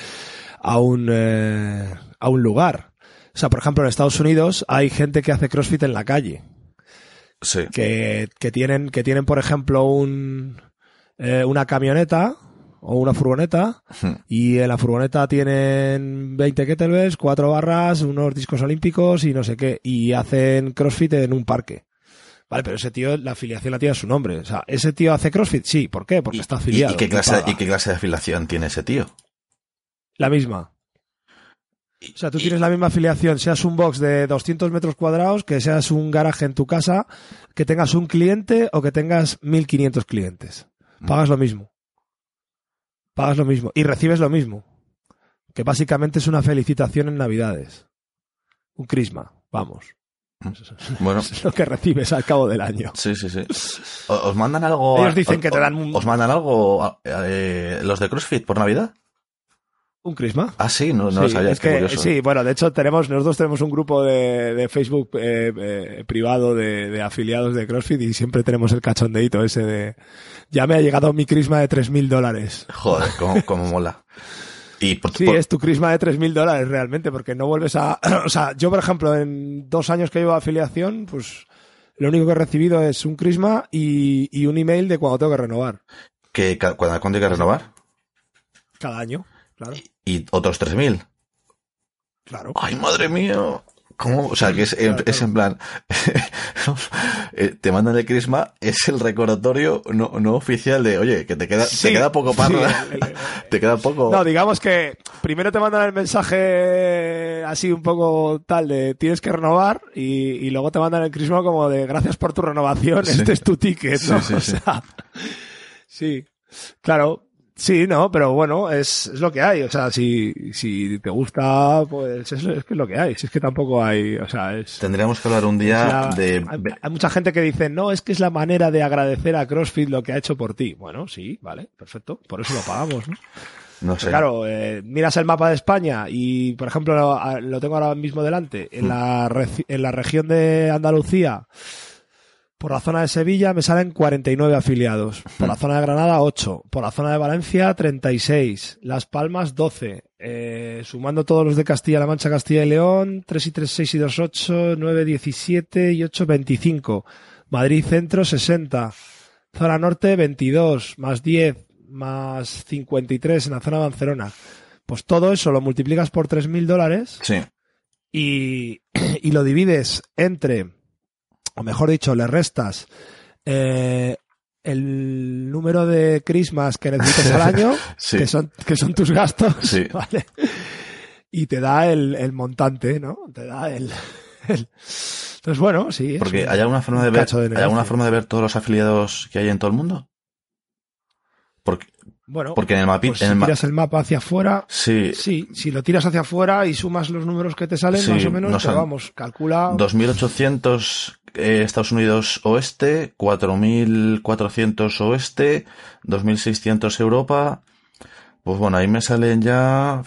S1: a un, eh, a un lugar. O sea, por ejemplo, en Estados Unidos hay gente que hace CrossFit en la calle,
S2: Sí.
S1: que, que tienen, que tienen, por ejemplo, un, eh, una camioneta o una furgoneta
S2: Hmm.
S1: y en la furgoneta tienen 20 kettlebells, cuatro barras, unos discos olímpicos y no sé qué, y hacen CrossFit en un parque. Vale, pero ese tío, la afiliación la tiene a su nombre. O sea, ¿ese tío hace CrossFit? Sí, ¿por qué? Porque
S2: ¿Y,
S1: está afiliado.
S2: y qué clase. ¿Y qué clase de afiliación tiene ese tío?
S1: La misma. O sea, tú tienes la misma afiliación, seas un box de 200 metros cuadrados, que seas un garaje en tu casa, que tengas un cliente o que tengas 1500 clientes. Pagas lo mismo. Pagas lo mismo. Y recibes lo mismo. Que básicamente es una felicitación en Navidades. Un crisma, vamos.
S2: Bueno,
S1: Es lo que recibes al cabo del año.
S2: sí, sí, sí. ¿Os mandan algo?
S1: Ellos dicen
S2: o-
S1: que te dan un-
S2: ¿Os mandan algo eh, los de CrossFit por Navidad?
S1: Un crisma.
S2: Ah, sí, no, no lo
S1: Sí,
S2: sabía.
S1: es
S2: qué
S1: que, sí, bueno, de hecho tenemos, nosotros tenemos un grupo de, de Facebook eh, eh, privado de, de afiliados de CrossFit y siempre tenemos el cachondeito ese de ya me ha llegado mi crisma de 3.000 dólares.
S2: Joder, cómo, cómo mola. Y por,
S1: Sí,
S2: por-
S1: es tu crisma de 3.000 dólares realmente, porque no vuelves a... o sea, yo por ejemplo, en dos años que llevo de afiliación, pues lo único que he recibido es un crisma y, y un email de cuando tengo que renovar.
S2: que ¿cuándo, hay que renovar?
S1: Cada año. claro.
S2: Y otros 3.000.
S1: Claro.
S2: ¡Ay, madre mía! ¿Cómo? O sea, que es, es en plan, eh, te mandan el crisma, es el recordatorio no, no oficial de, oye, que te queda,
S1: Sí,
S2: te queda poco para,
S1: sí,
S2: te queda poco.
S1: No, digamos que primero te mandan el mensaje así un poco tal de tienes que renovar y, y luego te mandan el crisma como de gracias por tu renovación, este es tu ticket,
S2: sí,
S1: claro. Sí, no, pero bueno, es, es lo que hay. O sea, si, si te gusta, pues es, es que es lo que hay. Si es que tampoco hay, o sea, es...
S2: Tendríamos que hablar un día
S1: la-
S2: de,
S1: hay, hay mucha gente que dice, no, es que es la manera de agradecer a CrossFit lo que ha hecho por ti. Bueno, sí, vale, perfecto. Por eso lo pagamos, ¿no?
S2: no sé.
S1: Claro, eh, miras el mapa de España y, por ejemplo, lo, lo tengo ahora mismo delante. En,
S2: Mm.
S1: la, en la región de Andalucía, por la zona de Sevilla, me salen 49 afiliados. Por la zona de Granada, 8. Por la zona de Valencia, 36. Las Palmas, 12. Eh, sumando todos los de Castilla-La Mancha, Castilla y León, 3 y 3, 6 y 2, 8, 9, 17 y 8, 25. Madrid Centro, 60. Zona Norte, 22, más 10, más 53 en la zona de Barcelona. Pues todo eso lo multiplicas por 3.000 dólares
S2: Sí.
S1: y, y lo divides entre, o mejor dicho, le restas eh, el número de crismas que necesitas al año,
S2: Sí.
S1: que, son, que son tus gastos,
S2: Sí.
S1: ¿vale? Y te da el, el montante, ¿no? Te da el... el- Entonces, bueno, sí.
S2: Porque hay alguna forma de ver,
S1: de
S2: hay alguna forma de ver todos los afiliados que hay en todo el mundo. Porque,
S1: Bueno,
S2: porque en el mapi,
S1: pues si
S2: el ma-
S1: tiras el mapa hacia afuera,
S2: sí,
S1: Sí, si lo tiras hacia afuera y sumas los números que te salen,
S2: Sí,
S1: más o menos,
S2: nos
S1: pero vamos, calcula.
S2: 2.800 eh, Estados Unidos oeste, 4.400 oeste, 2.600 Europa. Pues bueno, ahí me salen ya...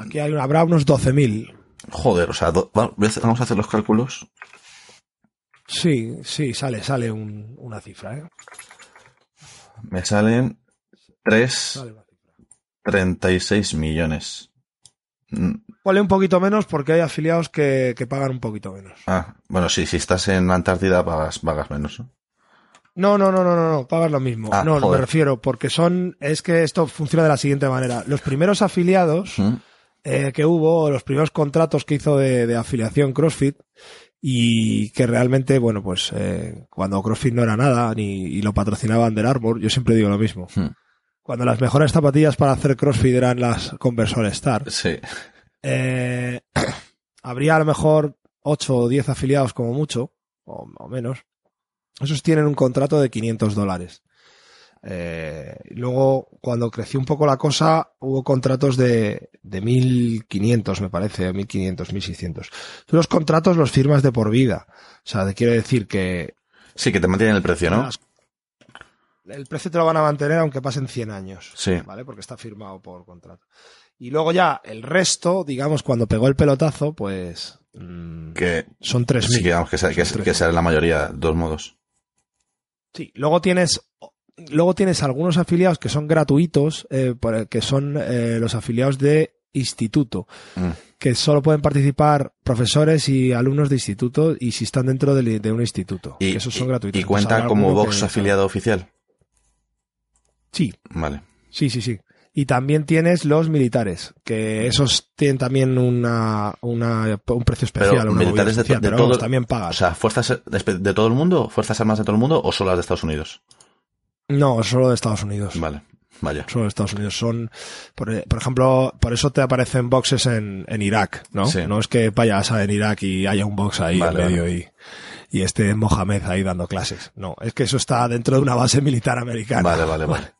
S1: aquí hay, habrá unos 12.000.
S2: Joder, o sea, do- vamos a hacer los cálculos.
S1: Sí, sí, sale, sale un- una cifra, ¿eh?
S2: Me salen 3,
S1: Sale una cifra.
S2: 36 millones. Mm,
S1: Ponle un poquito menos porque hay afiliados que, que pagan un poquito menos.
S2: Ah, bueno, sí, si estás en Antártida pagas, pagas menos. ¿no?
S1: No, no, no, no, no, pagas lo mismo.
S2: Ah,
S1: no, no me
S2: joder.
S1: refiero, porque son, es que esto funciona de la siguiente manera. Los primeros afiliados
S2: Mm,
S1: eh, que hubo, los primeros contratos que hizo de, de afiliación CrossFit, y que realmente, bueno, pues eh, cuando CrossFit no era nada, ni y lo patrocinaba Under Armour, yo siempre digo lo mismo.
S2: Hmm.
S1: Cuando las mejores zapatillas para hacer CrossFit eran las Converse All Star,
S2: Sí,
S1: eh, habría a lo mejor 8 o 10 afiliados como mucho, o, o menos. Esos tienen un contrato de 500 dólares. Eh, luego, cuando creció un poco la cosa, hubo contratos de, de 1500, me parece, 1500, 1600. Tú los contratos los firmas de por vida. O sea, te quiero decir que
S2: sí, que te mantienen el precio, ¿no?
S1: las- el precio te lo van a mantener aunque pasen 100 años.
S2: Sí.
S1: ¿Vale? Porque está firmado por contrato. Y luego ya, el resto, digamos, cuando pegó el pelotazo, pues, mm,
S2: Que
S1: son 3.000.
S2: sí, que, vamos, que, sea, que,
S1: Son
S2: que
S1: 3.000.
S2: sea la mayoría, todos modos.
S1: Sí, luego tienes, luego tienes algunos afiliados que son gratuitos, eh, que son eh, los afiliados de instituto,
S2: Mm.
S1: que solo pueden participar profesores y alumnos de instituto y si están dentro de, un instituto.
S2: Y,
S1: que esos son gratuitos.
S2: y cuenta como
S1: que-
S2: afiliado oficial.
S1: Sí,
S2: Vale.
S1: sí, sí, sí. Y también tienes los militares, que esos tienen también una, una- un precio especial,
S2: Pero
S1: una
S2: militares de,
S1: especial,
S2: de
S1: pero vamos, también
S2: o
S1: pagas.
S2: sea, fuerzas de, todo el mundo, fuerzas armadas de todo el mundo o solo las de Estados Unidos.
S1: no, solo de Estados Unidos.
S2: Vale, vaya.
S1: Solo de Estados Unidos. Son, por, por ejemplo, por eso te aparecen boxes en, en Irak, ¿no?
S2: Sí.
S1: No es que vayas a en Irak y haya un box ahí
S2: Vale,
S1: en medio
S2: vale.
S1: y, y esté Mohamed ahí dando clases. No, es que eso está dentro de una base militar americana.
S2: Vale, vale, vale.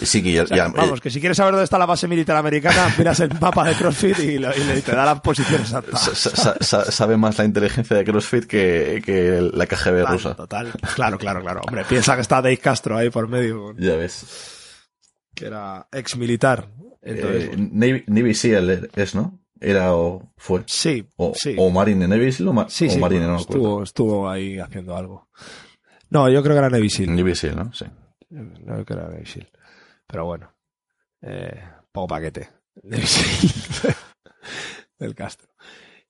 S2: Y sí que ya,
S1: O sea,
S2: ya-
S1: vamos, que si quieres saber dónde está la base militar americana, miras el mapa de CrossFit y, lo- y le- te da la posición exacta.
S2: sa- sa- sa- sabe más la inteligencia de CrossFit que, que la KGB
S1: Total,
S2: rusa.
S1: Total. Claro, claro, claro. Hombre, piensa que está Dave Castro ahí por medio,
S2: Ya ves.
S1: que era ex militar. Entonces,
S2: Eh, Navy, Navy SEAL es, ¿no? Era o fue.
S1: sí,
S2: O,
S1: sí.
S2: o Marine, Navy SEAL o, ma-
S1: Sí,
S2: o
S1: sí,
S2: Marine,
S1: bueno,
S2: no acuerdo.
S1: estuvo, estuvo ahí haciendo algo. No, yo creo que era Navy Seal.
S2: Navy SEAL, ¿no? Sí.
S1: No, creo Seal. Pero bueno, eh, poco paquete. Seal. Del Castro.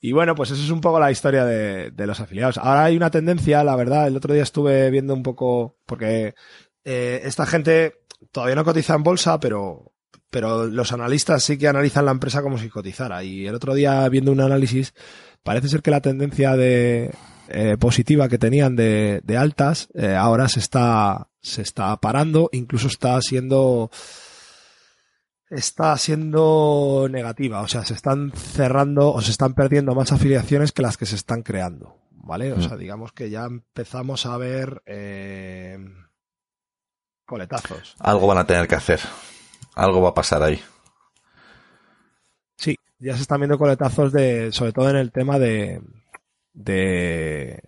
S1: Y bueno, pues eso es un poco la historia de, de los afiliados. Ahora hay una tendencia, la verdad, el otro día estuve viendo un poco, porque eh, esta gente todavía no cotiza en bolsa, pero, pero los analistas sí que analizan la empresa como si cotizara. Y el otro día, viendo un análisis, parece ser que la tendencia de eh, positiva que tenían de, de altas eh, ahora se está se está parando, incluso está siendo está siendo negativa, o sea, se están cerrando o se están perdiendo más afiliaciones que las que se están creando, ¿vale? O sea, digamos que ya empezamos a ver eh, coletazos.
S2: Algo van a tener que hacer, algo va a pasar ahí.
S1: Sí, ya se están viendo coletazos de, sobre todo en el tema de, de,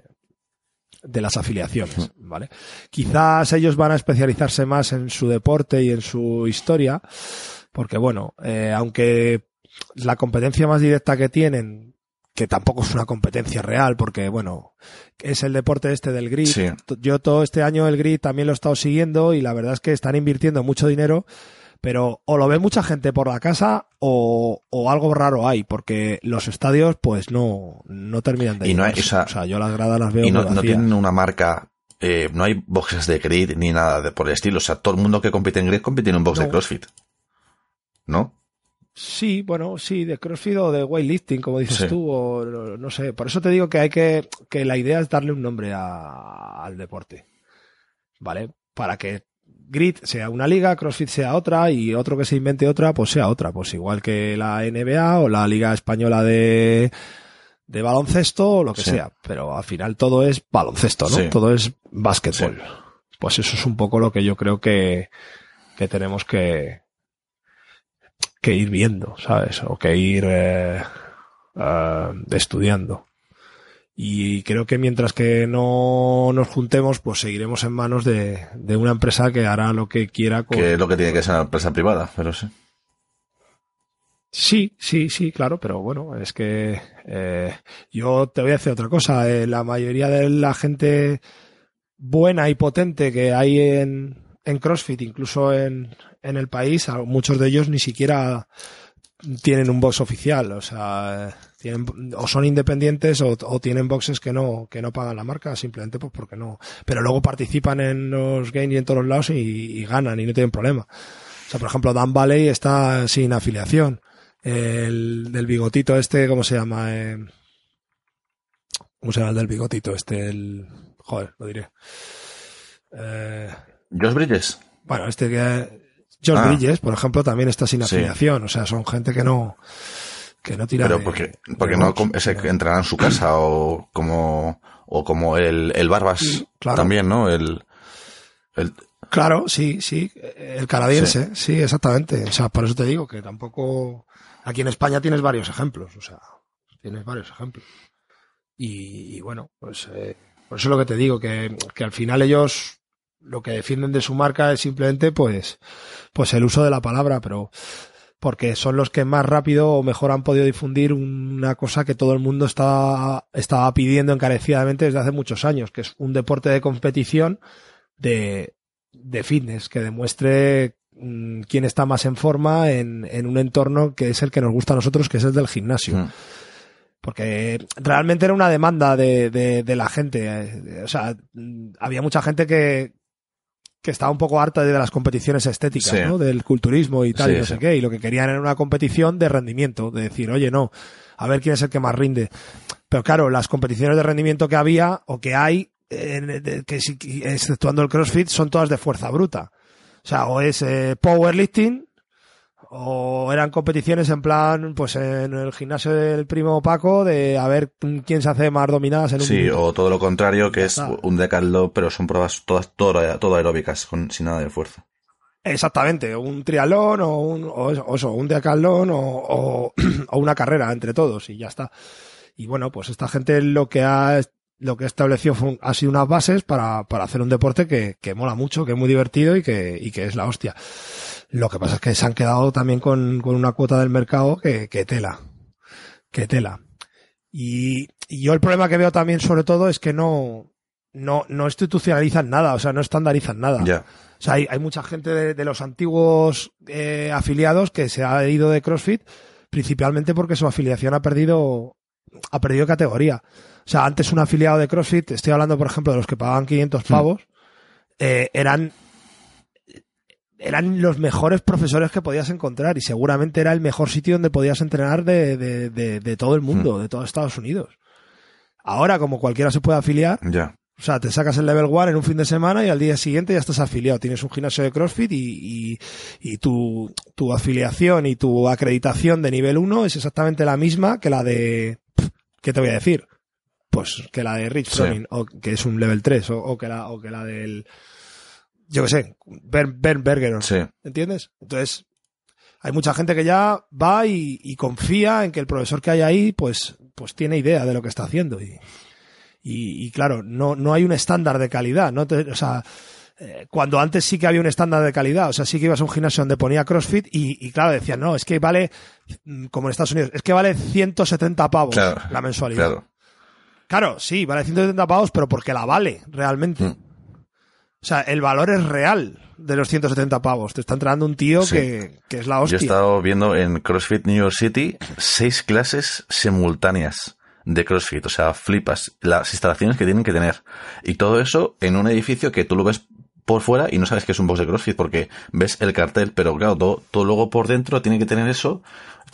S1: de las afiliaciones, ¿vale? Quizás ellos van a especializarse más en su deporte y en su historia, porque bueno, eh, aunque la competencia más directa que tienen, que tampoco es una competencia real, porque bueno, es el deporte este del grid.
S2: Sí.
S1: Yo todo este año el grid también lo he estado siguiendo y la verdad es que están invirtiendo mucho dinero, pero o lo ve mucha gente por la casa o, o algo raro hay, porque los estadios pues no, no terminan de
S2: Y no hay- o sea,
S1: o sea, yo las gradas las veo
S2: Y no, tienen una marca, eh, no hay boxes de grid ni nada de por el estilo. O sea, todo el mundo que compite en grid compite en un box de. CrossFit. ¿No?
S1: Sí, bueno, sí, de CrossFit o de weightlifting, como dices
S2: Sí.
S1: tú, o no, no sé. Por eso te digo que hay que, que la idea es darle un nombre a- al deporte. ¿Vale? Para que Grid sea una liga, CrossFit sea otra y otro que se invente otra, pues sea otra. Pues igual que la NBA o la Liga Española de, de baloncesto o lo que
S2: Sí.
S1: sea. Pero al final todo es baloncesto, ¿no?
S2: Sí.
S1: Todo es básquetbol. Pues eso es un poco lo que yo creo que, que tenemos que, que ir viendo, ¿sabes? O que ir eh, eh, estudiando. Y creo que mientras que no nos juntemos, pues seguiremos en manos de, de una empresa que hará lo que quiera con...
S2: Que es lo que tiene que ser una empresa privada, pero sí.
S1: Sí, sí, sí, claro, pero bueno, es que eh, yo te voy a decir otra cosa. eh, la mayoría de la gente buena y potente que hay en, en CrossFit, incluso en, en el país, muchos de ellos ni siquiera tienen un box oficial, o sea, eh, tienen, o son independientes o, o tienen boxes que no, que no pagan la marca, simplemente pues porque no. Pero luego participan en los games y en todos los lados y, y ganan y no tienen problema. O sea, por ejemplo, Dan Valley está sin afiliación. El del bigotito este, ¿cómo se llama? Eh, ¿Cómo se llama el del bigotito este? El, joder, lo diré. Eh,
S2: Josh Bridges.
S1: bueno, este que George
S2: Ah.
S1: Bridges, por ejemplo, también está sin
S2: Sí.
S1: afiliación. O sea, son gente que no que no tira
S2: Pero porque,
S1: de
S2: porque no que entrará en su casa o como, o como el, el Barbas
S1: claro.
S2: también, ¿no? El, el,
S1: Claro, sí, sí, el canadiense, sí. exactamente. O sea, por eso te digo que tampoco aquí en España tienes varios ejemplos, o sea, tienes varios ejemplos. Y, y bueno, pues eh, por eso es lo que te digo que, que al final ellos lo que defienden de su marca es simplemente pues pues el uso de la palabra, pero porque son los que más rápido o mejor han podido difundir una cosa que todo el mundo está, estaba pidiendo encarecidamente desde hace muchos años, que es un deporte de competición de, de fitness, que demuestre mm, quién está más en forma en, en un entorno que es el que nos gusta a nosotros, que es el del gimnasio.
S2: Mm.
S1: Porque realmente era una demanda de, de, de la gente. eh, O sea, mm, había mucha gente que, que estaba un poco harta de las competiciones estéticas,
S2: Sí.
S1: ¿no? Del culturismo y tal,
S2: Sí,
S1: y no
S2: sí.
S1: sé qué. Y lo que querían era una competición de rendimiento, de decir, oye, no, a ver quién es el que más rinde. Pero claro, las competiciones de rendimiento que había o que hay, eh, que exceptuando el CrossFit, son todas de fuerza bruta. O sea, o es eh, powerlifting, o eran competiciones en plan, pues en el gimnasio del primo Paco, de a ver quién se hace más dominadas en un
S2: Sí,
S1: minuto.
S2: o todo lo contrario, que es
S1: está.
S2: un decathlon, pero son pruebas todas todo, todo aeróbicas, con, sin nada de fuerza.
S1: Exactamente, un triatlón o un, o eso, un decathlon o, o, o una carrera entre todos y ya está. Y bueno, pues esta gente lo que ha, lo que ha establecido fue ha sido unas bases para, para hacer un deporte que, que mola mucho, que es muy divertido y que, y que es la hostia. Lo que pasa es que se han quedado también con, con una cuota del mercado que, que tela. Que tela. Y, y yo el problema que veo también sobre todo es que no, no, no institucionalizan nada, o sea, no estandarizan nada.
S2: Ya.
S1: O sea, hay, hay mucha gente de, de los antiguos eh, afiliados que se ha ido de CrossFit principalmente porque su afiliación ha perdido ha perdido categoría. O sea, antes un afiliado de CrossFit, estoy hablando por ejemplo de los que pagaban 500 pavos, eh, eran eran los mejores profesores que podías encontrar y seguramente era el mejor sitio donde podías entrenar de, de, de, de todo el mundo, de todo Estados Unidos. Ahora, como cualquiera se puede afiliar,
S2: Ya.
S1: o sea, te sacas el level 1 en un fin de semana y al día siguiente ya estás afiliado. Tienes un gimnasio de CrossFit y, y, y tu, tu afiliación y tu acreditación de nivel 1 es exactamente la misma que la de... ¿Qué te voy a decir? Pues que la de Rich
S2: Sí.
S1: Froning, o que es un level 3, o, o que la, o que la del... Yo qué sé, Ben, ben Bergeron.
S2: Sí.
S1: ¿Entiendes? Entonces, hay mucha gente que ya va y, y confía en que el profesor que hay ahí, pues, pues tiene idea de lo que está haciendo. Y, y, y claro, no, no hay un estándar de calidad. No te- o sea, eh, cuando antes sí que había un estándar de calidad, o sea, sí que ibas a un gimnasio donde ponía CrossFit y, y claro, decían, no, es que vale, mm, como en Estados Unidos, es que vale 170 pavos
S2: Claro.
S1: la mensualidad.
S2: Claro.
S1: Claro, sí, vale 170 pavos, pero porque la vale realmente.
S2: Mm.
S1: O sea, el valor es real de los 170 pavos. Te está entrando un tío
S2: Sí.
S1: que, que es la
S2: Yo he
S1: hostia.
S2: estado viendo en CrossFit New York City seis clases simultáneas de CrossFit. O sea, flipas las instalaciones que tienen que tener. Y todo eso en un edificio que tú lo ves por fuera y no sabes que es un box de CrossFit porque ves el cartel, pero claro, todo, todo luego por dentro tiene que tener eso.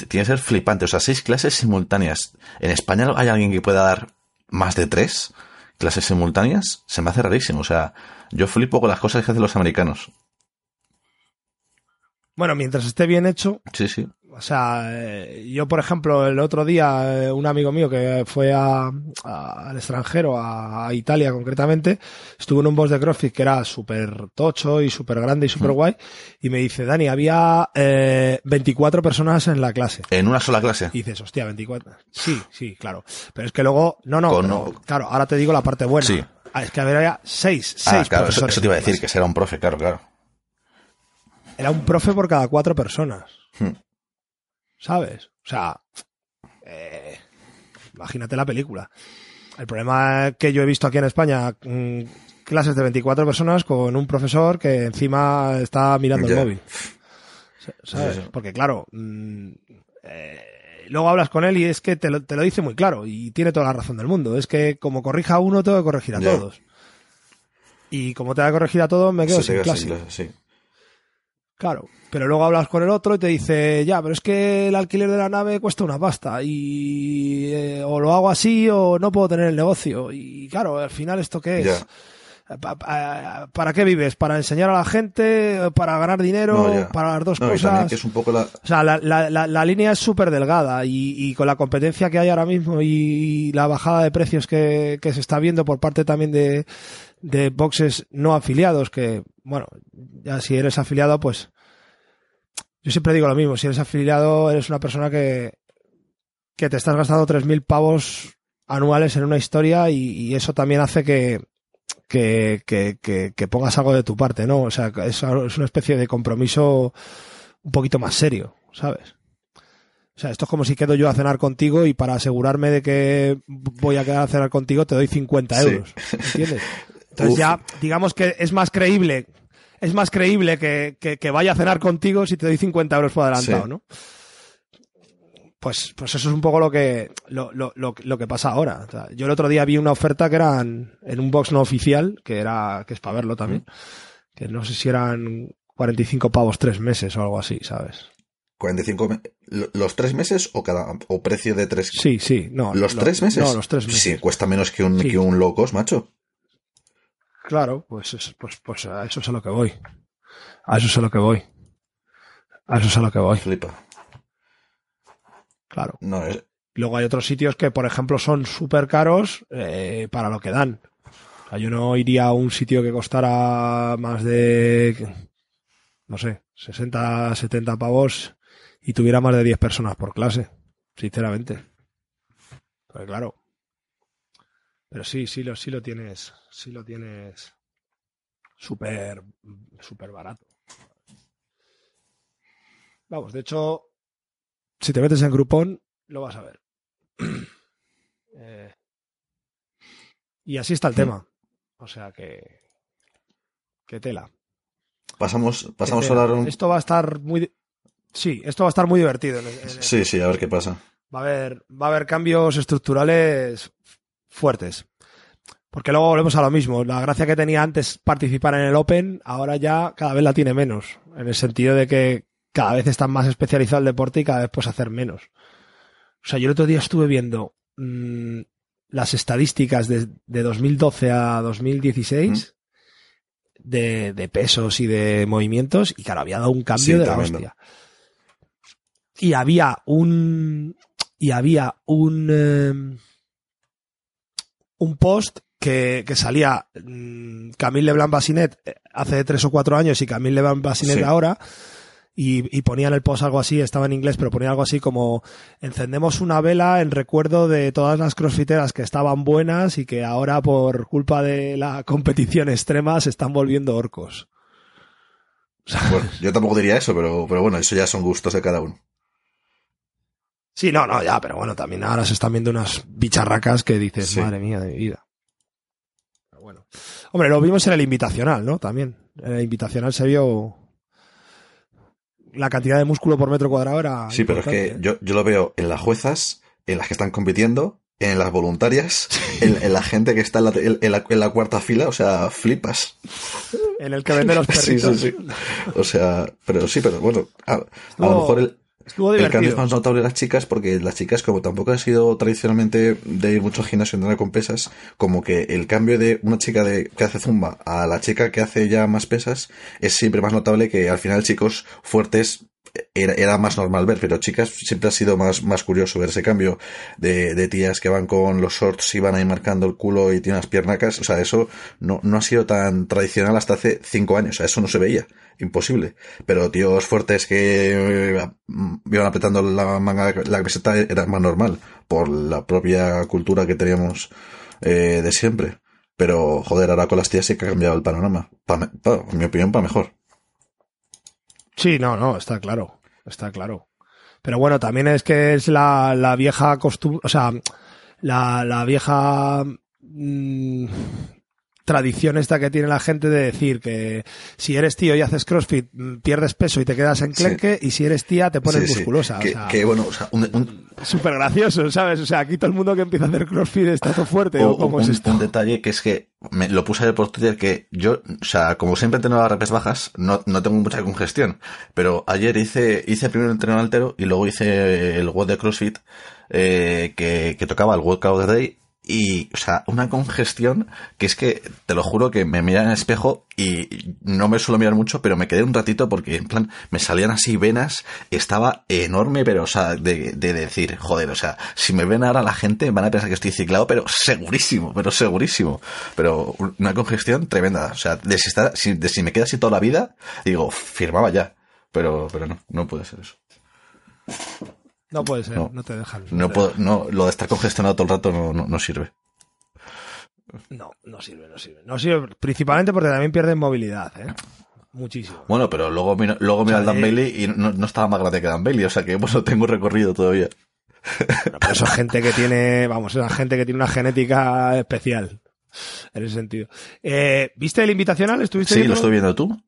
S2: Tiene que ser flipante. O sea, seis clases simultáneas. ¿En España hay alguien que pueda dar más de tres clases simultáneas? Se me hace rarísimo. O sea, yo flipo con las cosas que hacen los americanos.
S1: Bueno, mientras esté bien hecho,
S2: Sí, sí.
S1: o sea, eh, yo por ejemplo el otro día eh, un amigo mío que fue a, a- al extranjero, a, a Italia concretamente, estuvo en un boss de CrossFit que era súper tocho y súper grande y súper guay y me dice, Dani, había eh, 24 personas en la clase.
S2: En una sola clase.
S1: Y dices, hostia, 24. Sí, sí, claro. Pero es que luego, no, no,
S2: Con-
S1: pero, claro, ahora te digo la parte buena.
S2: Sí.
S1: Ah, Es que había seis,
S2: Ah,
S1: seis
S2: claro, eso,
S1: profesores
S2: eso te iba a decir, que será un profe, claro, claro.
S1: Era un profe por cada cuatro personas.
S2: Hmm.
S1: ¿Sabes? O sea, eh, imagínate la película. El problema que yo he visto aquí en España, mm, clases de 24 personas con un profesor que encima está mirando el móvil. ¿Sabes?
S2: Sí, sí.
S1: Porque claro, mm, eh, luego hablas con él y es que te lo, te lo dice muy claro y tiene toda la razón del mundo. Es que como corrija a uno, tengo que corregir a todos. Y como te va a corregir a todos, me quedo
S2: Se
S1: sin clase.
S2: sin clase, sí.
S1: Claro, pero luego hablas con el otro y te dice, ya, pero es que el alquiler de la nave cuesta una pasta y eh, o lo hago así o no puedo tener el negocio. Y claro, al final esto qué es? Pa- pa- ¿Para qué vives? ¿Para enseñar a la gente? ¿Para ganar dinero?
S2: No.
S1: ¿Para las dos
S2: No,
S1: cosas?
S2: que es un poco la...
S1: O sea, la, la, la, la línea es súper delgada y, y con la competencia que hay ahora mismo y, la bajada de precios que, que se está viendo por parte también de, de boxes no afiliados, que, bueno, ya si eres afiliado, pues yo siempre digo lo mismo, si eres afiliado eres una persona que, que te estás gastando 3.000 pavos anuales en una historia y, y eso también hace que, que, que, que, que pongas algo de tu parte, ¿no? O sea, es, es una especie de compromiso un poquito más serio, ¿sabes? O sea, esto es como si quedo yo a cenar contigo y para asegurarme de que voy a quedar a cenar contigo te doy 50
S2: Sí.
S1: euros, ¿entiendes? Entonces
S2: Uf.
S1: ya, digamos que es más creíble, es más creíble que, que, que vaya a cenar contigo si te doy 50 euros por adelantado,
S2: Sí.
S1: ¿no? Pues, pues eso es un poco lo que, lo, lo, lo, lo que pasa ahora. O sea, yo el otro día vi una oferta que eran en un box no oficial, que era, que es para verlo también, que no sé si eran 45 pavos tres meses o algo así, ¿sabes?
S2: 45 me- lo- ¿Los tres meses o cada o precio de tres?
S1: Sí, sí, no.
S2: ¿Los
S1: lo-
S2: tres meses?
S1: No, los tres meses.
S2: Sí, cuesta menos que un,
S1: Sí.
S2: que un low cost, macho.
S1: Claro, pues, es- pues, pues a eso es a lo que voy. A eso es a lo que voy. A eso es a lo que voy,
S2: Flipa.
S1: Claro.
S2: No, es,
S1: Luego hay otros sitios que, por ejemplo, son súper caros eh, para lo que dan. O sea, yo no iría a un sitio que costara más de, no sé, 60, 70 pavos y tuviera más de 10 personas por clase, sinceramente. Pues claro. Pero sí, sí lo, sí lo tienes, sí lo tienes súper, súper barato. Vamos, de hecho, si te metes en Groupon, lo vas a ver. Eh, y así está el tema. O sea que. Que tela.
S2: pasamos, pasamos a hablar un...
S1: Esto va a estar muy. Sí, esto va a estar muy divertido. en- en-
S2: Sí, sí, a ver qué pasa.
S1: Va a haber, va a haber cambios estructurales fuertes. Porque luego volvemos a lo mismo. La gracia que tenía antes participar en el Open, ahora ya cada vez la tiene menos. En el sentido de que cada vez está más especializado el deporte y cada vez puedes hacer menos. O sea, yo el otro día estuve viendo mmm, las estadísticas de, de, 2012 a 2016 mm. de, de, pesos y de movimientos y claro, había dado un cambio sí, de la hostia. Y había un... Y había un... Eh, un post que, que salía mmm, Camille Leblanc Bassinet hace tres o cuatro años y Camille Leblanc Bassinet sí. ahora y, y ponían el post algo así, estaba en inglés, pero ponía algo así como encendemos una vela en recuerdo de todas las crossfiteras que estaban buenas y que ahora por culpa de la competición extrema se están volviendo orcos.
S2: Bueno, yo tampoco diría eso, pero, pero bueno, eso ya son gustos de cada uno.
S1: Sí, no, no, ya, pero bueno, también ahora se están viendo unas bicharracas que dices, sí. madre mía de mi vida. Pero bueno. Hombre, lo vimos en el invitacional, ¿no? También. En el invitacional se vio la cantidad de músculo por metro cuadrado era.
S2: Sí, pero es que yo, yo lo veo en las juezas, en las que están compitiendo, en las voluntarias, en, en, la gente que está en la, en, la, en la, cuarta fila, o sea, flipas.
S1: En el que vende los perritos.
S2: sí, sí, sí. O sea, pero sí, pero bueno, a, a lo mejor el, el cambio es más notable las chicas porque las chicas, como tampoco han sido tradicionalmente de mucho gimnasio entrenar con pesas, como que el cambio de una chica de, que hace zumba a la chica que hace ya más pesas es siempre más notable que al final chicos fuertes era, era más normal ver, pero chicas siempre ha sido más, más curioso ver ese cambio de, de tías que van con los shorts y van ahí marcando el culo y tienen las piernacas. O sea, eso no, no ha sido tan tradicional hasta hace cinco años. O sea, eso no se veía. Imposible. Pero tíos fuertes que eh, iban apretando la manga, la camiseta era más normal por la propia cultura que teníamos eh, de siempre. Pero, joder, ahora con las tías sí que ha cambiado el panorama. Pa, pa, en mi opinión, para mejor.
S1: Sí, no, no, está claro, está claro. Pero bueno, también es que es la, la vieja costumbre, o sea, la, la vieja mmm, tradición esta que tiene la gente de decir que si eres tío y haces crossfit pierdes peso y te quedas en clenque sí. y si eres tía te pones sí, musculosa.
S2: Sí. Que,
S1: o sea,
S2: que, bueno, o sea, un, un...
S1: súper gracioso, ¿sabes? O sea, aquí todo el mundo que empieza a hacer crossfit está todo fuerte. ¿o, cómo
S2: un,
S1: es esto?
S2: un detalle que es que me lo puse ayer por Twitter que yo, o sea, como siempre tengo las repes bajas, no, no tengo mucha congestión, pero ayer hice, hice primero el entreno altero y luego hice el WOD de CrossFit, eh, que, que tocaba el Workout the Day y, o sea, una congestión que es que, te lo juro que me mira en el espejo y no me suelo mirar mucho, pero me quedé un ratito porque, en plan, me salían así venas, estaba enorme, pero, o sea, de, de decir, joder, o sea, si me ven ahora la gente van a pensar que estoy ciclado, pero segurísimo, pero segurísimo. Pero una congestión tremenda, o sea, de si, está, si, de si me queda así toda la vida, digo, firmaba ya. Pero, pero no, no puede ser eso.
S1: No puede ser, no, no te dejan.
S2: No, puedo, no, lo de estar congestionado todo el rato no, no, no, sirve.
S1: No, no sirve, no sirve. No sirve principalmente porque también pierden movilidad, ¿eh? Muchísimo.
S2: Bueno, pero luego, luego mira o sea, al Dan eh... Bailey y no, no, estaba más grande que Dan Bailey, o sea que bueno, tengo recorrido todavía.
S1: Bueno, pero eso es gente que tiene, vamos, es gente que tiene una genética especial. En ese sentido. Eh, ¿Viste el invitacional? ¿Estuviste
S2: Sí, viendo? lo estoy viendo tú.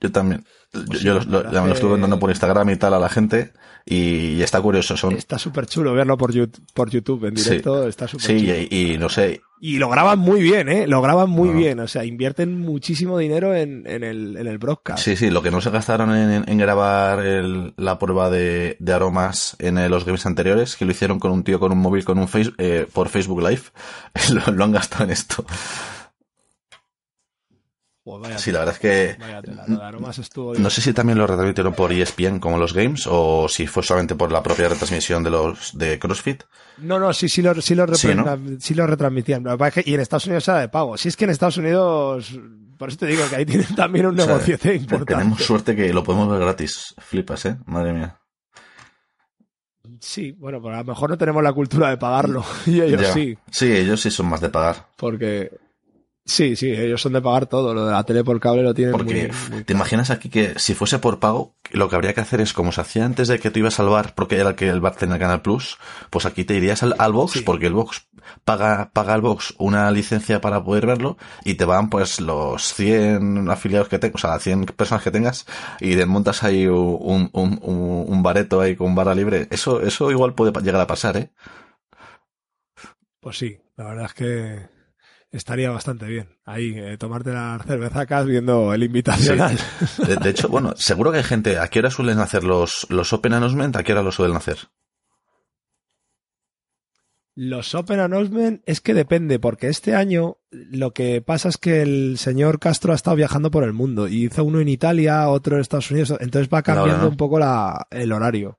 S2: Yo también. Pues yo, sí, lo, lo, me lo estuve mandando por Instagram y tal a la gente y, y está curioso. Son...
S1: Está súper chulo verlo por YouTube, por YouTube en directo.
S2: Sí,
S1: está súper
S2: sí
S1: chulo.
S2: Y, y, no sé.
S1: Y lo graban muy bien, ¿eh? Lo graban muy no. bien. O sea, invierten muchísimo dinero en, en, el, en el broadcast.
S2: Sí, sí. Lo que no se gastaron en, en grabar el, la prueba de, de, aromas en eh, los games anteriores, que lo hicieron con un tío con un móvil con un face, eh, por Facebook Live, lo, lo han gastado en esto.
S1: Pues
S2: sí, la verdad es que no sé si también lo retransmitieron por ESPN como los games o si fue solamente por la propia retransmisión de los de CrossFit.
S1: No, no, sí, sí lo, sí lo, sí, ¿no? sí lo retransmitían. Y en Estados Unidos era de pago. Si es que en Estados Unidos, por eso te digo que ahí tienen también un negocio o sea, importante.
S2: Tenemos suerte que lo podemos ver gratis. Flipas, ¿eh? Madre mía.
S1: Sí, bueno, pero a lo mejor no tenemos la cultura de pagarlo. Y ellos ya. sí.
S2: Sí, ellos sí son más de pagar.
S1: Porque Sí, sí, ellos son de pagar todo. Lo de la tele por cable lo tienen
S2: Porque
S1: muy, muy
S2: te imaginas aquí que si fuese por pago, lo que habría que hacer es como se hacía antes de que tú ibas al bar, porque era que el bar tenía Canal Plus, pues aquí te irías al, al box, sí. porque el box paga, paga el box una licencia para poder verlo y te van pues los 100 afiliados que tengas, o sea, 100 personas que tengas y te montas ahí un, un, un, un bareto ahí con barra libre. Eso, eso igual puede llegar a pasar, ¿eh?
S1: Pues sí, la verdad es que estaría bastante bien. Ahí, eh, tomarte las cervezacas viendo el invitacional.
S2: De, de, hecho, bueno, seguro que hay gente, ¿a qué hora suelen hacer los, los Open Announcement? ¿A qué hora los suelen hacer?
S1: Los Open Announcement es que depende, porque este año lo que pasa es que el señor Castro ha estado viajando por el mundo y hizo uno en Italia, otro en Estados Unidos, entonces va cambiando no. un poco la, el horario.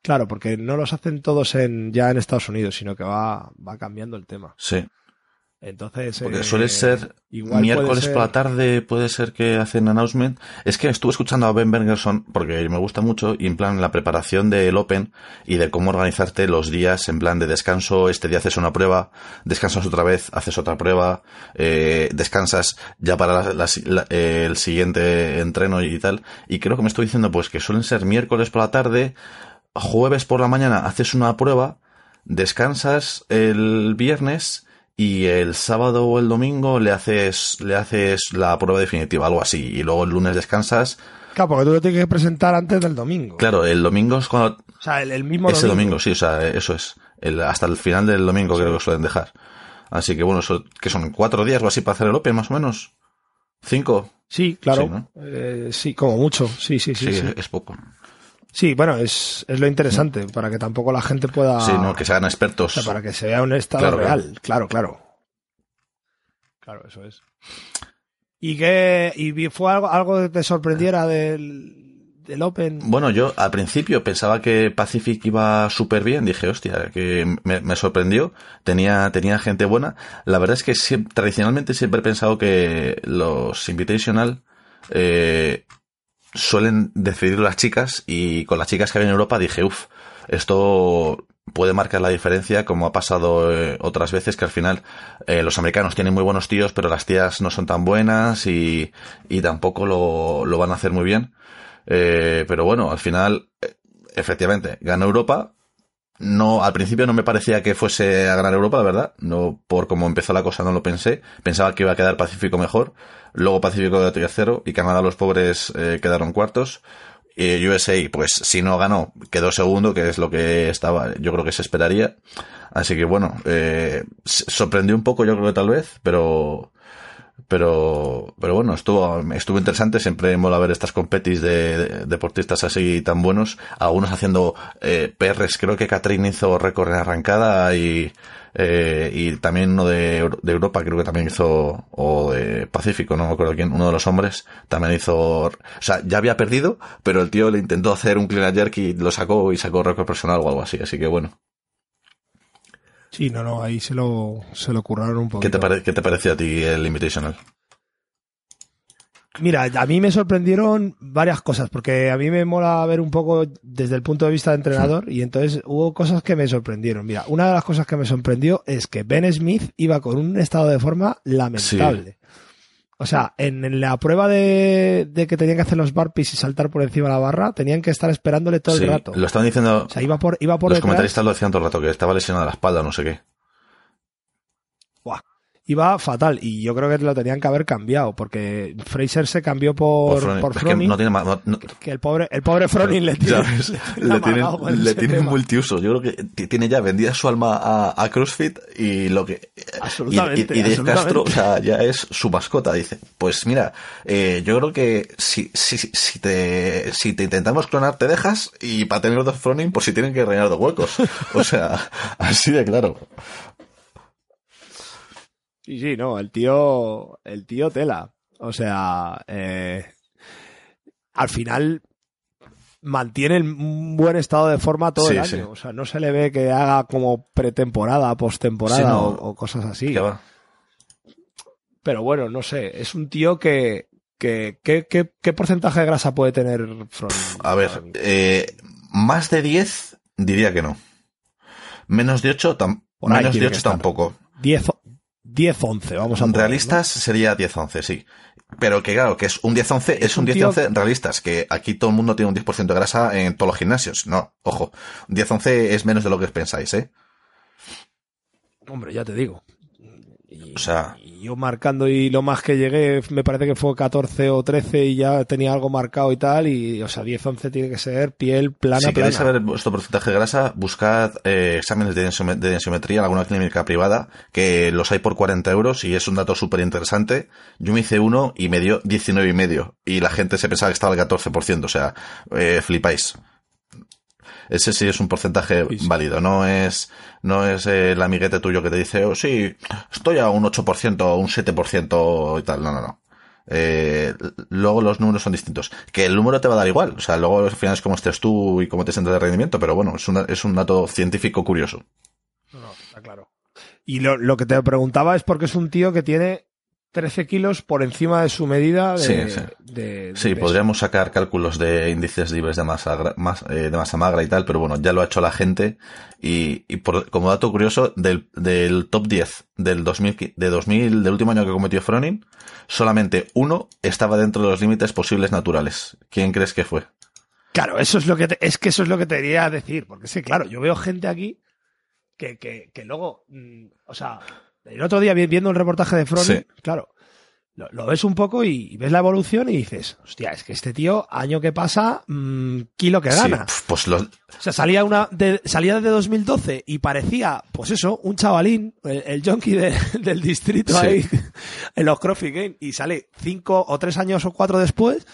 S1: Claro, porque no los hacen todos en, ya en Estados Unidos, sino que va, va cambiando el tema.
S2: Sí.
S1: Entonces.
S2: Porque eh, suele ser miércoles ser... por la tarde, puede ser que hacen announcement. Es que estuve escuchando a Ben Bergerson, porque me gusta mucho, y en plan la preparación del Open y de cómo organizarte los días en plan de descanso. Este día haces una prueba, descansas otra vez, haces otra prueba, eh, descansas ya para la, la, la, eh, el siguiente entreno y tal. Y creo que me estoy diciendo pues que suelen ser miércoles por la tarde, jueves por la mañana haces una prueba, descansas el viernes y el sábado o el domingo le haces, le haces la prueba definitiva, algo así, y luego el lunes descansas.
S1: Claro, porque tú lo tienes que presentar antes del domingo.
S2: Claro, el domingo es cuando...
S1: O sea, el, el mismo
S2: Ese domingo. domingo, sí, o sea, eso es. El, hasta el final del domingo sí. creo que suelen dejar. Así que bueno, eso, que son cuatro días o así para hacer el Open, más o menos. ¿Cinco?
S1: Sí, claro. Sí, ¿no? eh, sí como mucho. Sí, sí, sí.
S2: Sí,
S1: sí.
S2: es poco.
S1: Sí, bueno, es, es lo interesante, para que tampoco la gente pueda...
S2: Sí, no, que se hagan expertos.
S1: O sea, para que se vea un estado claro, real, claro, claro. Claro, eso es. ¿Y qué y fue algo, algo que te sorprendiera del, del Open?
S2: Bueno, yo al principio pensaba que Pacific iba súper bien, dije, hostia, que me, me, sorprendió, tenía, tenía gente buena. La verdad es que siempre, tradicionalmente siempre he pensado que los Invitational eh, suelen decidir las chicas y con las chicas que había en Europa dije, uff, esto puede marcar la diferencia como ha pasado eh, otras veces que al final eh, los americanos tienen muy buenos tíos pero las tías no son tan buenas y, y tampoco lo, lo, van a hacer muy bien. Eh, pero bueno, al final, eh, efectivamente, ganó Europa. No, al principio no me parecía que fuese a ganar Europa, la verdad. No, por cómo empezó la cosa no lo pensé. Pensaba que iba a quedar Pacífico mejor. Luego Pacífico quedó tercero y Canadá los pobres eh, quedaron cuartos. Y USA, pues si no ganó, quedó segundo, que es lo que estaba, yo creo que se esperaría. Así que bueno, eh, sorprendió un poco, yo creo que tal vez, pero, pero, pero bueno, estuvo, estuvo interesante. Siempre mola ver estas competis de, de deportistas así tan buenos. Algunos haciendo eh, PRs. Creo que Catherine hizo récord en arrancada y, eh, y también uno de, Europa creo que también hizo, o de Pacífico, no me acuerdo quién, uno de los hombres también hizo, o sea, ya había perdido, pero el tío le intentó hacer un clean jerk y lo sacó y sacó récord personal o algo así, así que bueno.
S1: Sí, no, no, ahí se lo, se lo curraron un poco.
S2: ¿Qué te, pare, ¿Qué te pareció a ti el Invitational?
S1: Mira, a mí me sorprendieron varias cosas, porque a mí me mola ver un poco desde el punto de vista de entrenador, y entonces hubo cosas que me sorprendieron. Mira, una de las cosas que me sorprendió es que Ben Smith iba con un estado de forma lamentable. Sí. O sea, en la prueba de, de, que tenían que hacer los burpees y saltar por encima de la barra, tenían que estar esperándole todo sí, el rato.
S2: Lo estaban diciendo.
S1: O sea, iba por, iba por
S2: los
S1: detrás.
S2: comentaristas lo decían todo el rato, que estaba lesionada la espalda, no sé qué
S1: iba fatal y yo creo que lo tenían que haber cambiado porque Fraser se cambió por, por, por Froning.
S2: No tiene, no, no,
S1: que el pobre, el pobre Froning le tiene,
S2: le, tiene, le tiene multiuso. Yo creo que tiene ya vendida su alma a, a CrossFit y lo que
S1: absolutamente,
S2: y, y, y Dave
S1: absolutamente.
S2: Castro o sea, ya es su mascota. Dice, pues mira, eh, yo creo que si, si, si te si te intentamos clonar te dejas y para tener dos Froning por si tienen que rellenar dos huecos. O sea, así de claro.
S1: Sí, sí, no, el tío, el tío tela. O sea, eh, al final mantiene un buen estado de forma todo sí, el año. Sí. O sea, no se le ve que haga como pretemporada, postemporada sí, no. o, o, cosas así. Pero bueno, no sé, es un tío que, que, que, que ¿qué porcentaje de grasa puede tener Front?
S2: A ver, eh, más de 10 diría que no. Menos de 8, tam menos de 8 tampoco.
S1: 10, 10-11, vamos a
S2: Realistas ¿no? sería 10-11, sí. Pero que claro, que es un 10-11, es, es un 10-11 realistas, que aquí todo el mundo tiene un 10% de grasa en todos los gimnasios. No, ojo, 10-11 es menos de lo que pensáis, ¿eh?
S1: Hombre, ya te digo.
S2: O sea...
S1: yo marcando y lo más que llegué me parece que fue 14 o 13 y ya tenía algo marcado y tal y, o sea, 10, 11 tiene que ser piel plana,
S2: Si queréis saber vuestro porcentaje de grasa, buscad eh, exámenes de, densiometría en alguna clínica privada que los hay por 40 euros y es un dato súper interesante. Yo me hice uno y me dio 19 y medio y la gente se pensaba que estaba al 14%, o sea, eh, flipáis ese sí es un porcentaje válido, no es, no es el amiguete tuyo que te dice, oh, sí, estoy a un 8% o un 7% y tal, no, no, no. Eh, luego los números son distintos. Que el número te va a dar igual, o sea, luego al final es como estés tú y cómo te sientes de rendimiento, pero bueno, es, una, es un dato científico curioso.
S1: No, está claro. Y lo, lo que te preguntaba es porque es un tío que tiene 13 kilos por encima de su medida de,
S2: sí, sí. sí podríamos sacar cálculos de índices libres de masa, eh, de masa magra y tal, pero bueno, ya lo ha hecho la gente y, y por, como dato curioso, del, del top 10 del 2000, de 2000, del último año que cometió Fronin, solamente uno estaba dentro de los límites posibles naturales. ¿Quién crees que fue?
S1: Claro, eso es lo que es que eso es lo que te quería decir, porque sí, claro, yo veo gente aquí que, que, que luego, mm, o sea, el otro día viendo el reportaje de Froning, claro, lo, ves un poco y, ves la evolución y dices, hostia, es que este tío, año que pasa, mmm, kilo que gana.
S2: pues lo...
S1: O sea, salía una de, salía desde 2012 y parecía, pues eso, un chavalín, el, junkie del distrito ahí, en los CrossFit Games, y sale cinco o tres años o cuatro después,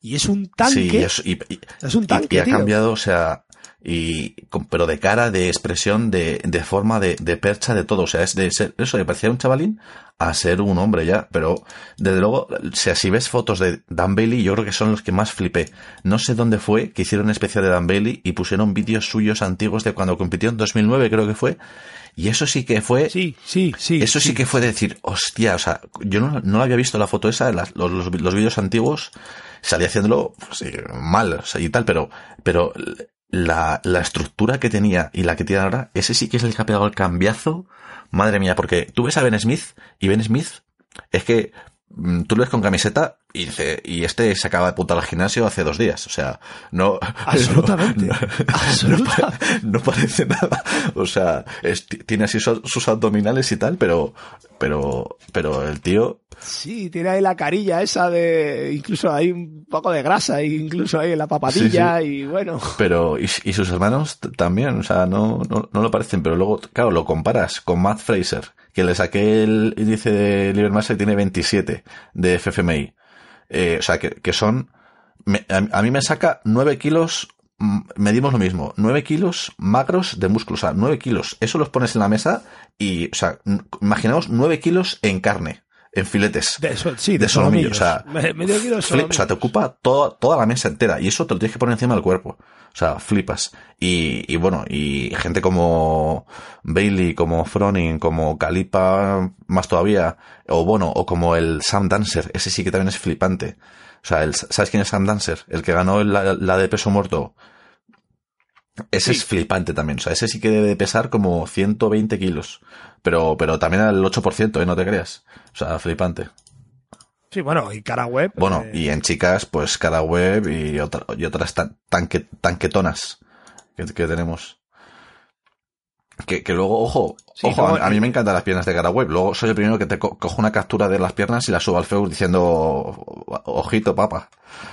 S1: y es un tanque.
S2: Sí, y, es un tanque. Y, ha cambiado, o sea, y pero de cara, de expresión, de, de forma, de, de, percha, de todo. O sea, es de ser, eso, de parecer un chavalín a ser un hombre ya. Pero, desde luego, o sea, si ves fotos de Dan Bailey, yo creo que son los que más flipé. No sé dónde fue que hicieron especial de Dan Bailey y pusieron vídeos suyos antiguos de cuando compitió en 2009, creo que fue. Y eso sí que fue.
S1: Sí, sí, sí.
S2: Eso sí, que fue decir, hostia, o sea, yo no, no había visto la foto esa, los, los, los vídeos antiguos, salía haciéndolo pues, mal, o sea, y tal, pero, pero la, la estructura que tenía y la que tiene ahora, ese sí que es el que ha pegado el cambiazo. Madre mía, porque tú ves a Ben Smith y Ben Smith es que mm, tú lo ves con camiseta y dice, y este se acaba de putar al gimnasio hace dos días. O sea, no.
S1: Absolutamente.
S2: No, absolutamente. no, parece nada. O sea, tiene así sus, abdominales y tal, pero, pero, pero el tío.
S1: Sí, tiene ahí la carilla esa de, incluso hay un poco de grasa, incluso ahí en la papadilla y bueno.
S2: Pero, y, y, sus hermanos también, o sea, no, no, no lo parecen, pero luego, claro, lo comparas con Matt Fraser, que le saqué el índice de Libermassa y tiene 27 de FFMI. Eh, o sea, que, que son, me, a, mí me saca 9 kilos, mm, medimos lo mismo, 9 kilos magros de músculo, o sea, 9 kilos, eso los pones en la mesa y, o sea, imaginaos 9 kilos en carne, en filetes.
S1: De eso, sí, de,
S2: de solomillo, o sea,
S1: medio kilo
S2: o sea, te ocupa toda, toda la mesa entera y eso te lo tienes que poner encima del cuerpo. O sea, flipas. Y, y bueno, y gente como Bailey, como Froning, como Calipa, más todavía, o bueno, o como el Sam Dancer, ese sí que también es flipante. O sea, el, ¿sabes quién es Sam Dancer? El que ganó la, la de peso muerto. Ese sí. es flipante también. O sea, ese sí que debe pesar como 120 kilos. Pero, pero también al 8%, ¿eh? No te creas. O sea, flipante.
S1: Sí, bueno, y cara web.
S2: Bueno, eh... y en chicas, pues cara web y, otra, y otras tan, tanque, tanquetonas que, que tenemos. Que, que, luego, ojo, sí, ojo, a, a, mí me encantan las piernas de cara web. Luego soy el primero que te co cojo una captura de las piernas y la subo al Facebook diciendo, ojito, papa,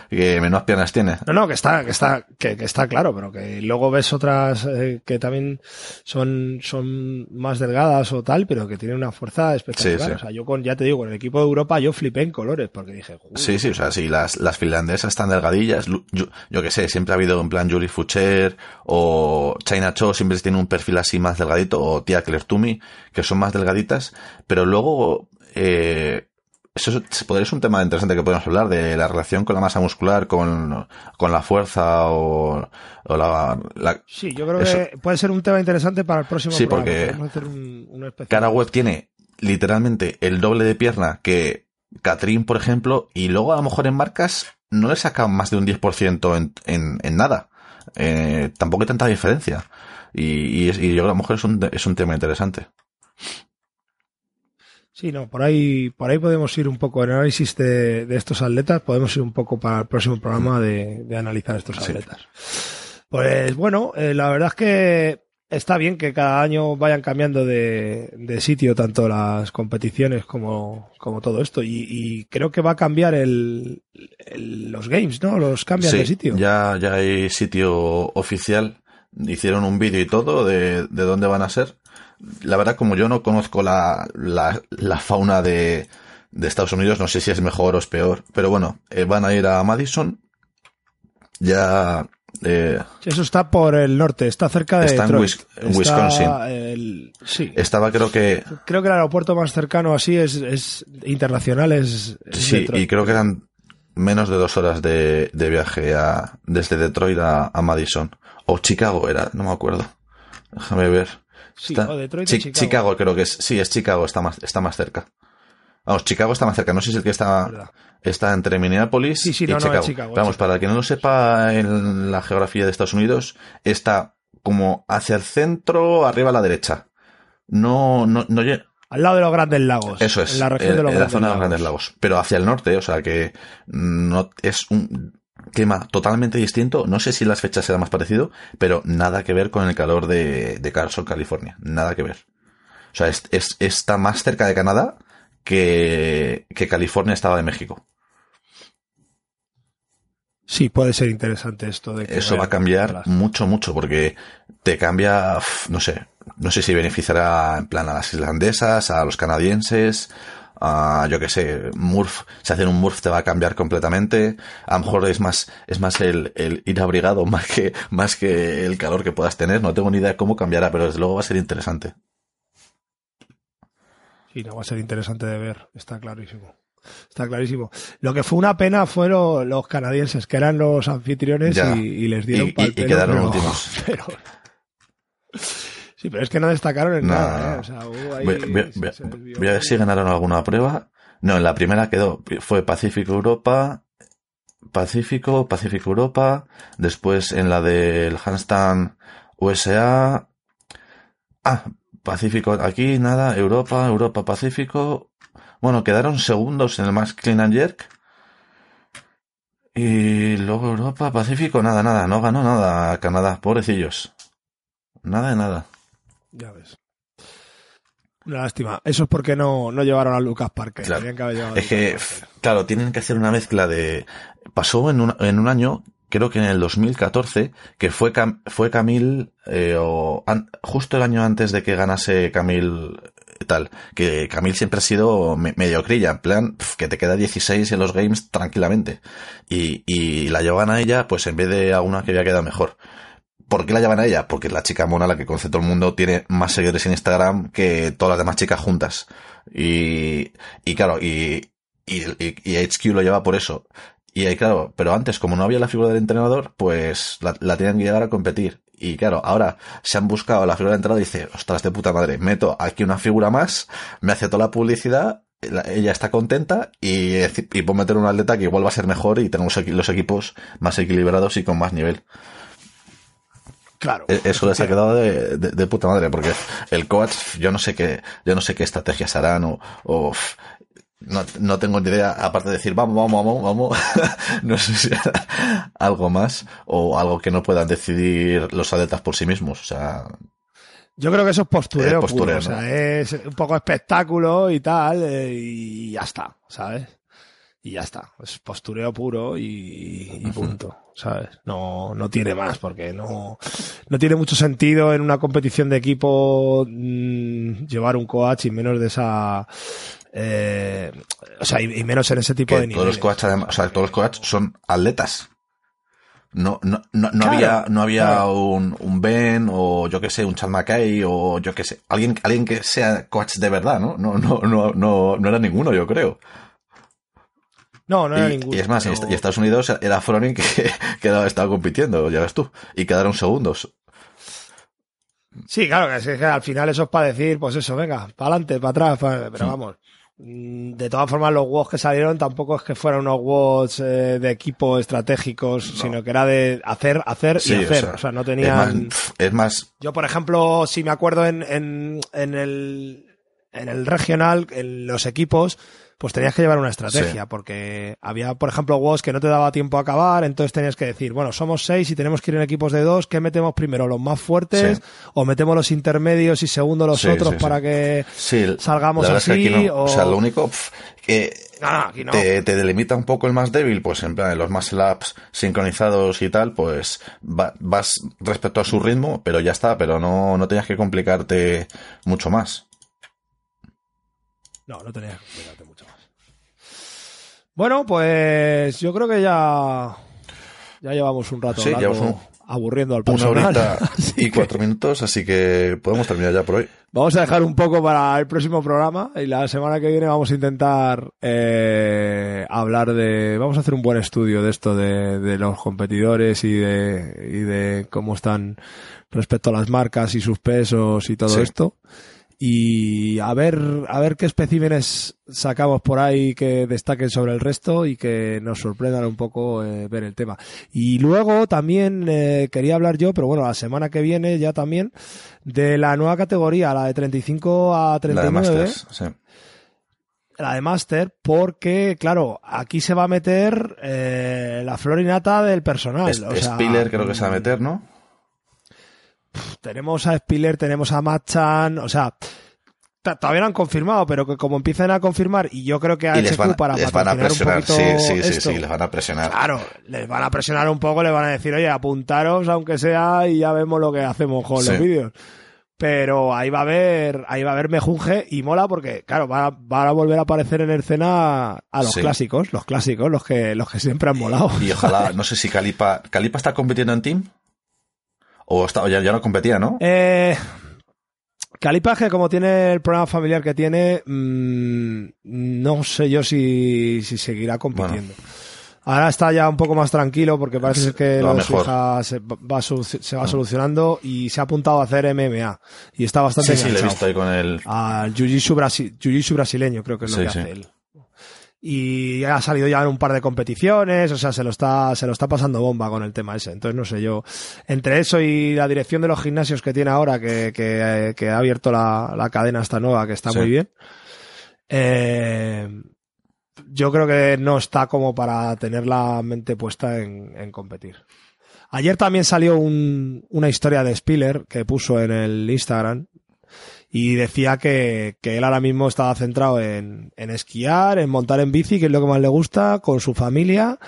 S2: que menos piernas tiene.
S1: No, no, que está, que está, que, que está claro, pero que luego ves otras eh, que también son, son más delgadas o tal, pero que tienen una fuerza espectacular. Sí, sí. O sea, yo con, ya te digo, con el equipo de Europa yo flipé en colores, porque dije,
S2: Sí, sí, o sea, sí, las, las finlandesas están delgadillas. Yo, yo que sé, siempre ha habido en plan Julie Fucher o China Cho siempre tiene un perfil así más delgadito, o Tia Klertumi, que son más delgaditas, pero luego, eh, eso podría ser un tema interesante que podemos hablar de la relación con la masa muscular, con, con la fuerza o, o la, la,
S1: Sí, yo creo eso. que puede ser un tema interesante para el próximo
S2: sí, programa. porque un, cara web tiene literalmente el doble de pierna que Catrín, por ejemplo, y luego a lo mejor en marcas no le sacan más de un 10% en, en, en nada. Eh, tampoco hay tanta diferencia. Y, y, y, yo creo que a lo mejor es un, es un tema interesante.
S1: Sí, no, por ahí, por ahí podemos ir un poco en análisis de, de, estos atletas, podemos ir un poco para el próximo programa de, de analizar estos atletas. Sí. Pues bueno, eh, la verdad es que está bien que cada año vayan cambiando de, de sitio tanto las competiciones como, como todo esto. Y, y, creo que va a cambiar el, el, los games, ¿no? Los cambian
S2: Sí,
S1: de sitio.
S2: Ya, ya hay sitio oficial. Hicieron un vídeo y todo de, de dónde van a ser. La verdad, como yo no conozco la, la, la fauna de, de Estados Unidos, no sé si es mejor o es peor. Pero bueno, eh, van a ir a Madison. Ya eh,
S1: Eso está por el norte, está cerca de
S2: Está en. Wis-
S1: Está
S2: Wisconsin.
S1: el- sí.
S2: estaba creo que
S1: Creo que el aeropuerto más cercano así es, es internacional, es, es
S2: Sí,
S1: Detroit.
S2: y creo que eran menos de dos horas de, de viaje a, desde Detroit a, a Madison. O Chicago era, no me acuerdo. Déjame ver.
S1: Sí,
S2: Está-
S1: o Detroit o Chicago.
S2: creo que es. Sí, es Chicago, está más, está más cerca. Vamos, Chicago está más cerca. No sé si es el que está, está entre Minneapolis
S1: Sí, sí,
S2: y
S1: no,
S2: Chicago. Vamos, para quien no lo sepa en la geografía de Estados Unidos, está como hacia el centro, arriba a la derecha. No, no, no, lle-
S1: Al lado de los Grandes Lagos.
S2: eso es,
S1: En la región de los
S2: en la zona de los
S1: Lagos.
S2: Grandes Lagos. Pero hacia el norte, o sea que no es un clima totalmente distinto. No sé si las fechas serán más parecido, pero nada que ver con el calor de, de Carson, California. Nada que ver. O sea, es, es- está más cerca de Canadá que, que California estaba de México.
S1: Sí, puede ser interesante esto de que
S2: Eso va a cambiar mucho, mucho, porque te cambia, no sé, no sé si beneficiará en plan a las islandesas, a los canadienses, a yo que sé, Murph, si hacen un Murph te va a cambiar completamente, a lo mejor es más, es más el, el ir abrigado más que, más que el calor que puedas tener, no tengo ni idea de cómo cambiará, pero desde luego va a ser interesante.
S1: Sí, no va a ser interesante de ver, está clarísimo. Está clarísimo. Lo que fue una pena fueron los canadienses, que eran los anfitriones
S2: Ya.
S1: y, y les dieron
S2: Y- y- quedaron
S1: pero-
S2: últimos.
S1: pero- sí, pero es que no destacaron en
S2: No,
S1: nada. ¿eh? O sea, hubo ahí-
S2: Voy, voy-
S1: se-
S2: voy-
S1: se desvió.
S2: voy a ver si ganaron alguna prueba. No, en la primera quedó, fue Pacífico Europa, Pacífico, Pacífico Europa, después en la del handstand USA, ah, Pacífico aquí, nada, Europa, Europa, Pacífico, bueno, quedaron segundos en el Max Clean and Jerk, y luego Europa, Pacífico, nada, nada, no ganó nada Canadá, pobrecillos. Nada de nada.
S1: Ya ves. Una lástima. Eso es porque no, no llevaron a Lucas Parker.
S2: Claro.
S1: Tenían que haber llevado a
S2: Es que,
S1: Parker.
S2: claro, tienen que hacer una mezcla de... Pasó en un, en un año, creo que en el 2014, que fue, Cam- fue Camil, eh, o an- justo el año antes de que ganase Camil eh, tal, que Camil siempre ha sido me- mediocrilla, en plan, pf, que te queda 16 en los games tranquilamente. Y, y la llevan a ella, pues en vez de a una que había quedado mejor. ¿Por qué la llaman a ella? Porque la chica mona, la que conoce todo el mundo, tiene más seguidores en Instagram que todas las demás chicas juntas. Y, y claro, y, y, HQ lo lleva por eso. Y ahí, claro, pero antes, como no había la figura del entrenador, pues la, la tenían que llevar a competir. Y claro, ahora se han buscado la figura del entrenador y dice, ostras, de puta madre, meto aquí una figura más, me hace toda la publicidad, la- ella está contenta y, puedo meter un atleta que igual va a ser mejor y tenemos los equipos más equilibrados y con más nivel.
S1: Claro.
S2: E- Eso les ha quedado de, de- de puta madre, porque el coach, yo no sé qué, yo no sé qué estrategias harán o, o no, no tengo ni idea, aparte de decir vamos, vamos, vamos, vamos, no sé si algo más o algo que no puedan decidir los atletas por sí mismos, o sea,
S1: Yo creo que eso es postureo,
S2: postureo,
S1: puro, o sea, es un poco espectáculo y tal, eh, y ya está, ¿sabes? Y ya está, es postureo puro y, y punto, ¿sabes? No, no tiene más, porque no, no tiene mucho sentido en una competición de equipo mm, llevar un coach y menos de esa, eh, o sea, y, y menos en ese tipo
S2: que
S1: de
S2: todos
S1: niveles.
S2: los coaches, además, o sea, todos los coaches son atletas. No, no, no, no
S1: Claro,
S2: había, no había
S1: claro.
S2: un, un Ben o yo que sé, un Chad McKay o yo que sé, alguien, alguien que sea coach de verdad, ¿no? No, no, no, no, no era ninguno, yo creo.
S1: No, no era
S2: y,
S1: ninguno.
S2: y es más,
S1: pero-
S2: y Estados Unidos era Froning que, que estaba compitiendo, ya ves tú, y quedaron segundos.
S1: Sí, claro, que, es que al final eso es para decir, pues eso, venga, para adelante, para atrás, pa- pero vamos. mm, De todas formas, los WOS que salieron tampoco es que fueran unos WOS eh, de equipo estratégicos, sino que era de hacer, hacer
S2: Sí,
S1: y
S2: o
S1: hacer.
S2: sea,
S1: O sea, no
S2: Es
S1: tenían.
S2: más, es más,
S1: Yo, por ejemplo, si me acuerdo en, en, en el en el regional, en los equipos, pues tenías que llevar una estrategia,
S2: Sí.
S1: porque había, por ejemplo, WOS que no te daba tiempo a acabar, entonces tenías que decir, bueno, somos seis y tenemos que ir en equipos de dos, ¿qué metemos primero? ¿Los más fuertes?
S2: Sí.
S1: ¿O metemos los intermedios y segundo los
S2: Sí,
S1: otros para que salgamos
S2: la verdad es que
S1: así?
S2: aquí no.
S1: o...
S2: O sea, lo único que
S1: No, no, aquí no.
S2: te, te delimita un poco el más débil, pues en plan, los más laps sincronizados y tal, pues va- vas respecto a su ritmo, pero ya está, pero no, no tenías que complicarte mucho más.
S1: No, no tenías que complicarte. Bueno, pues yo creo que ya, ya llevamos un rato
S2: Sí,
S1: aburriendo al
S2: Una
S1: personal.
S2: horita
S1: Así
S2: y
S1: que
S2: cuatro minutos, así que podemos terminar ya por hoy.
S1: Vamos a dejar un poco para el próximo programa y la semana que viene vamos a intentar eh, hablar de... Vamos a hacer un buen estudio de esto de, de los competidores y de, y de cómo están respecto a las marcas y sus pesos y todo
S2: Sí.
S1: esto. Y a ver, a ver qué especímenes sacamos por ahí que destaquen sobre el resto y que nos sorprendan un poco eh, ver el tema. Y luego también eh, quería hablar yo, pero bueno, la semana que viene ya también, de la nueva categoría, la de 35 a
S2: La de
S1: 39
S2: Masters, sí.
S1: la de Master, porque, claro, aquí se va a meter eh, la flor y nata del personal.
S2: Es-
S1: o sea,
S2: Spiller creo que se va a meter, ¿no?
S1: Tenemos a Spiller, tenemos a Machan, o sea, todavía no han confirmado, pero que como empiecen a confirmar, y yo creo que a
S2: Y les van,
S1: para
S2: les van a presionar,
S1: un
S2: sí, sí, sí,
S1: esto,
S2: sí, les van a presionar.
S1: Claro, les van a presionar un poco, les van a decir, oye, apuntaros aunque sea y ya vemos lo que hacemos con
S2: Sí.
S1: los vídeos. Pero ahí va a haber, ahí va a haber mejunje y mola porque, claro, van a, van a volver a aparecer en escena a los
S2: Sí.
S1: clásicos, los clásicos, los que, los que siempre han molado.
S2: Y ojalá, no sé si Calipa, ¿Calipa está compitiendo en team? O, está, o ya, ya no competía, ¿no?
S1: Eh, Calipa, que como tiene el problema familiar que tiene, mm, no sé yo si, si seguirá compitiendo. Ahora está ya un poco más tranquilo porque parece que
S2: lo
S1: hija se va, se va
S2: Ah.
S1: solucionando y se ha apuntado a hacer MMA. Y está bastante
S2: sí, sí, le he visto ahí con el...
S1: Al jiu-jitsu brasi- jiu-jitsu brasileño, creo que es lo
S2: Sí,
S1: que hace él. Y ha salido ya en un par de competiciones, o sea, se lo está, se lo está pasando bomba con el tema ese. Entonces, no sé, yo, entre eso y la dirección de los gimnasios que tiene ahora, que, que, que ha abierto la, la cadena esta nueva, que está
S2: Sí.
S1: muy bien, eh, yo creo que no está como para tener la mente puesta en, en competir. Ayer también salió un- una historia de Spiller que puso en el Instagram y decía que, que él ahora mismo estaba centrado en, en esquiar, en montar en bici, que es lo que más le gusta, con su familia,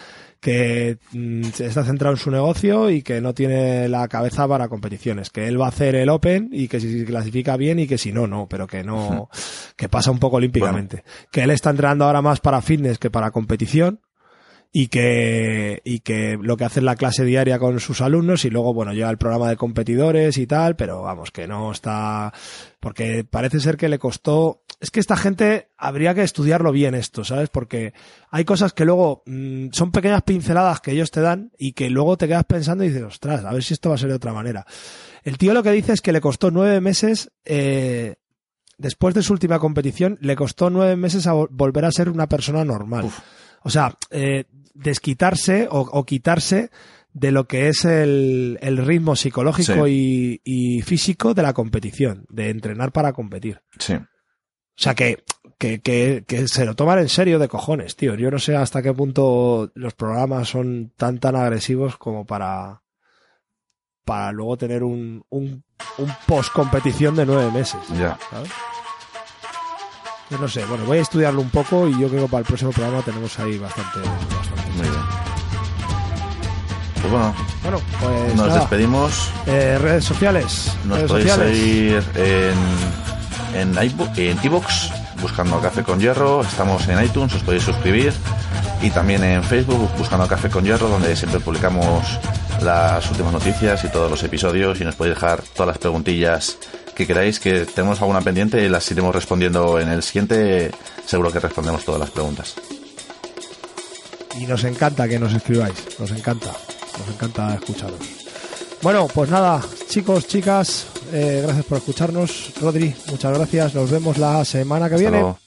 S1: que mm, está centrado en su negocio y que no tiene la cabeza para competiciones, que él va a hacer el Open y que si se clasifica bien y que si no, no, pero que no, que pasa un poco olímpicamente. Que él está entrenando ahora más para fitness que para competición y que, y que lo que hace es la clase diaria con sus alumnos y luego, bueno, lleva el programa de competidores y tal, pero vamos, que no está, porque parece ser que le costó, es que esta gente habría que estudiarlo bien esto, ¿sabes? Porque hay cosas que luego mm, son pequeñas pinceladas que ellos te dan y que luego te quedas pensando y dices, ostras, a ver si esto va a ser de otra manera. El tío lo que dice es que le costó nueve meses, eh, después de su última competición, le costó nueve meses a vol- volver a ser una persona normal.
S2: Uf.
S1: O sea, eh, desquitarse o, o quitarse de lo que es el, el ritmo psicológico y, y físico de la competición, de entrenar para competir.
S2: Sí.
S1: O sea, que, que, que, que se lo toman en serio de cojones, tío. Yo no sé hasta qué punto los programas son tan, tan agresivos como para, para luego tener un, un, un post-competición de nueve meses.
S2: Ya.
S1: Yo no sé, bueno, voy a estudiarlo un poco y yo creo que para el próximo programa tenemos ahí bastante. bastante.
S2: Muy bien. Pues bueno,
S1: Bueno, pues.
S2: nos
S1: nada.
S2: despedimos.
S1: Eh, redes sociales.
S2: Nos
S1: redes
S2: podéis
S1: sociales.
S2: seguir en, en, iBo- en iVoox, buscando Café con Hierro. Estamos en iTunes, os podéis suscribir. Y también en Facebook, buscando Café con Hierro, donde siempre publicamos las últimas noticias y todos los episodios. Y nos podéis dejar todas las preguntillas que queráis, que tenemos alguna pendiente y las iremos respondiendo en el siguiente. Seguro que respondemos todas las preguntas.
S1: Y nos encanta que nos escribáis. Nos encanta. Nos encanta escucharos. Bueno, pues nada, chicos, chicas, eh, gracias por escucharnos. Rodri, muchas gracias. Nos vemos la semana que
S2: Hasta
S1: viene.
S2: luego.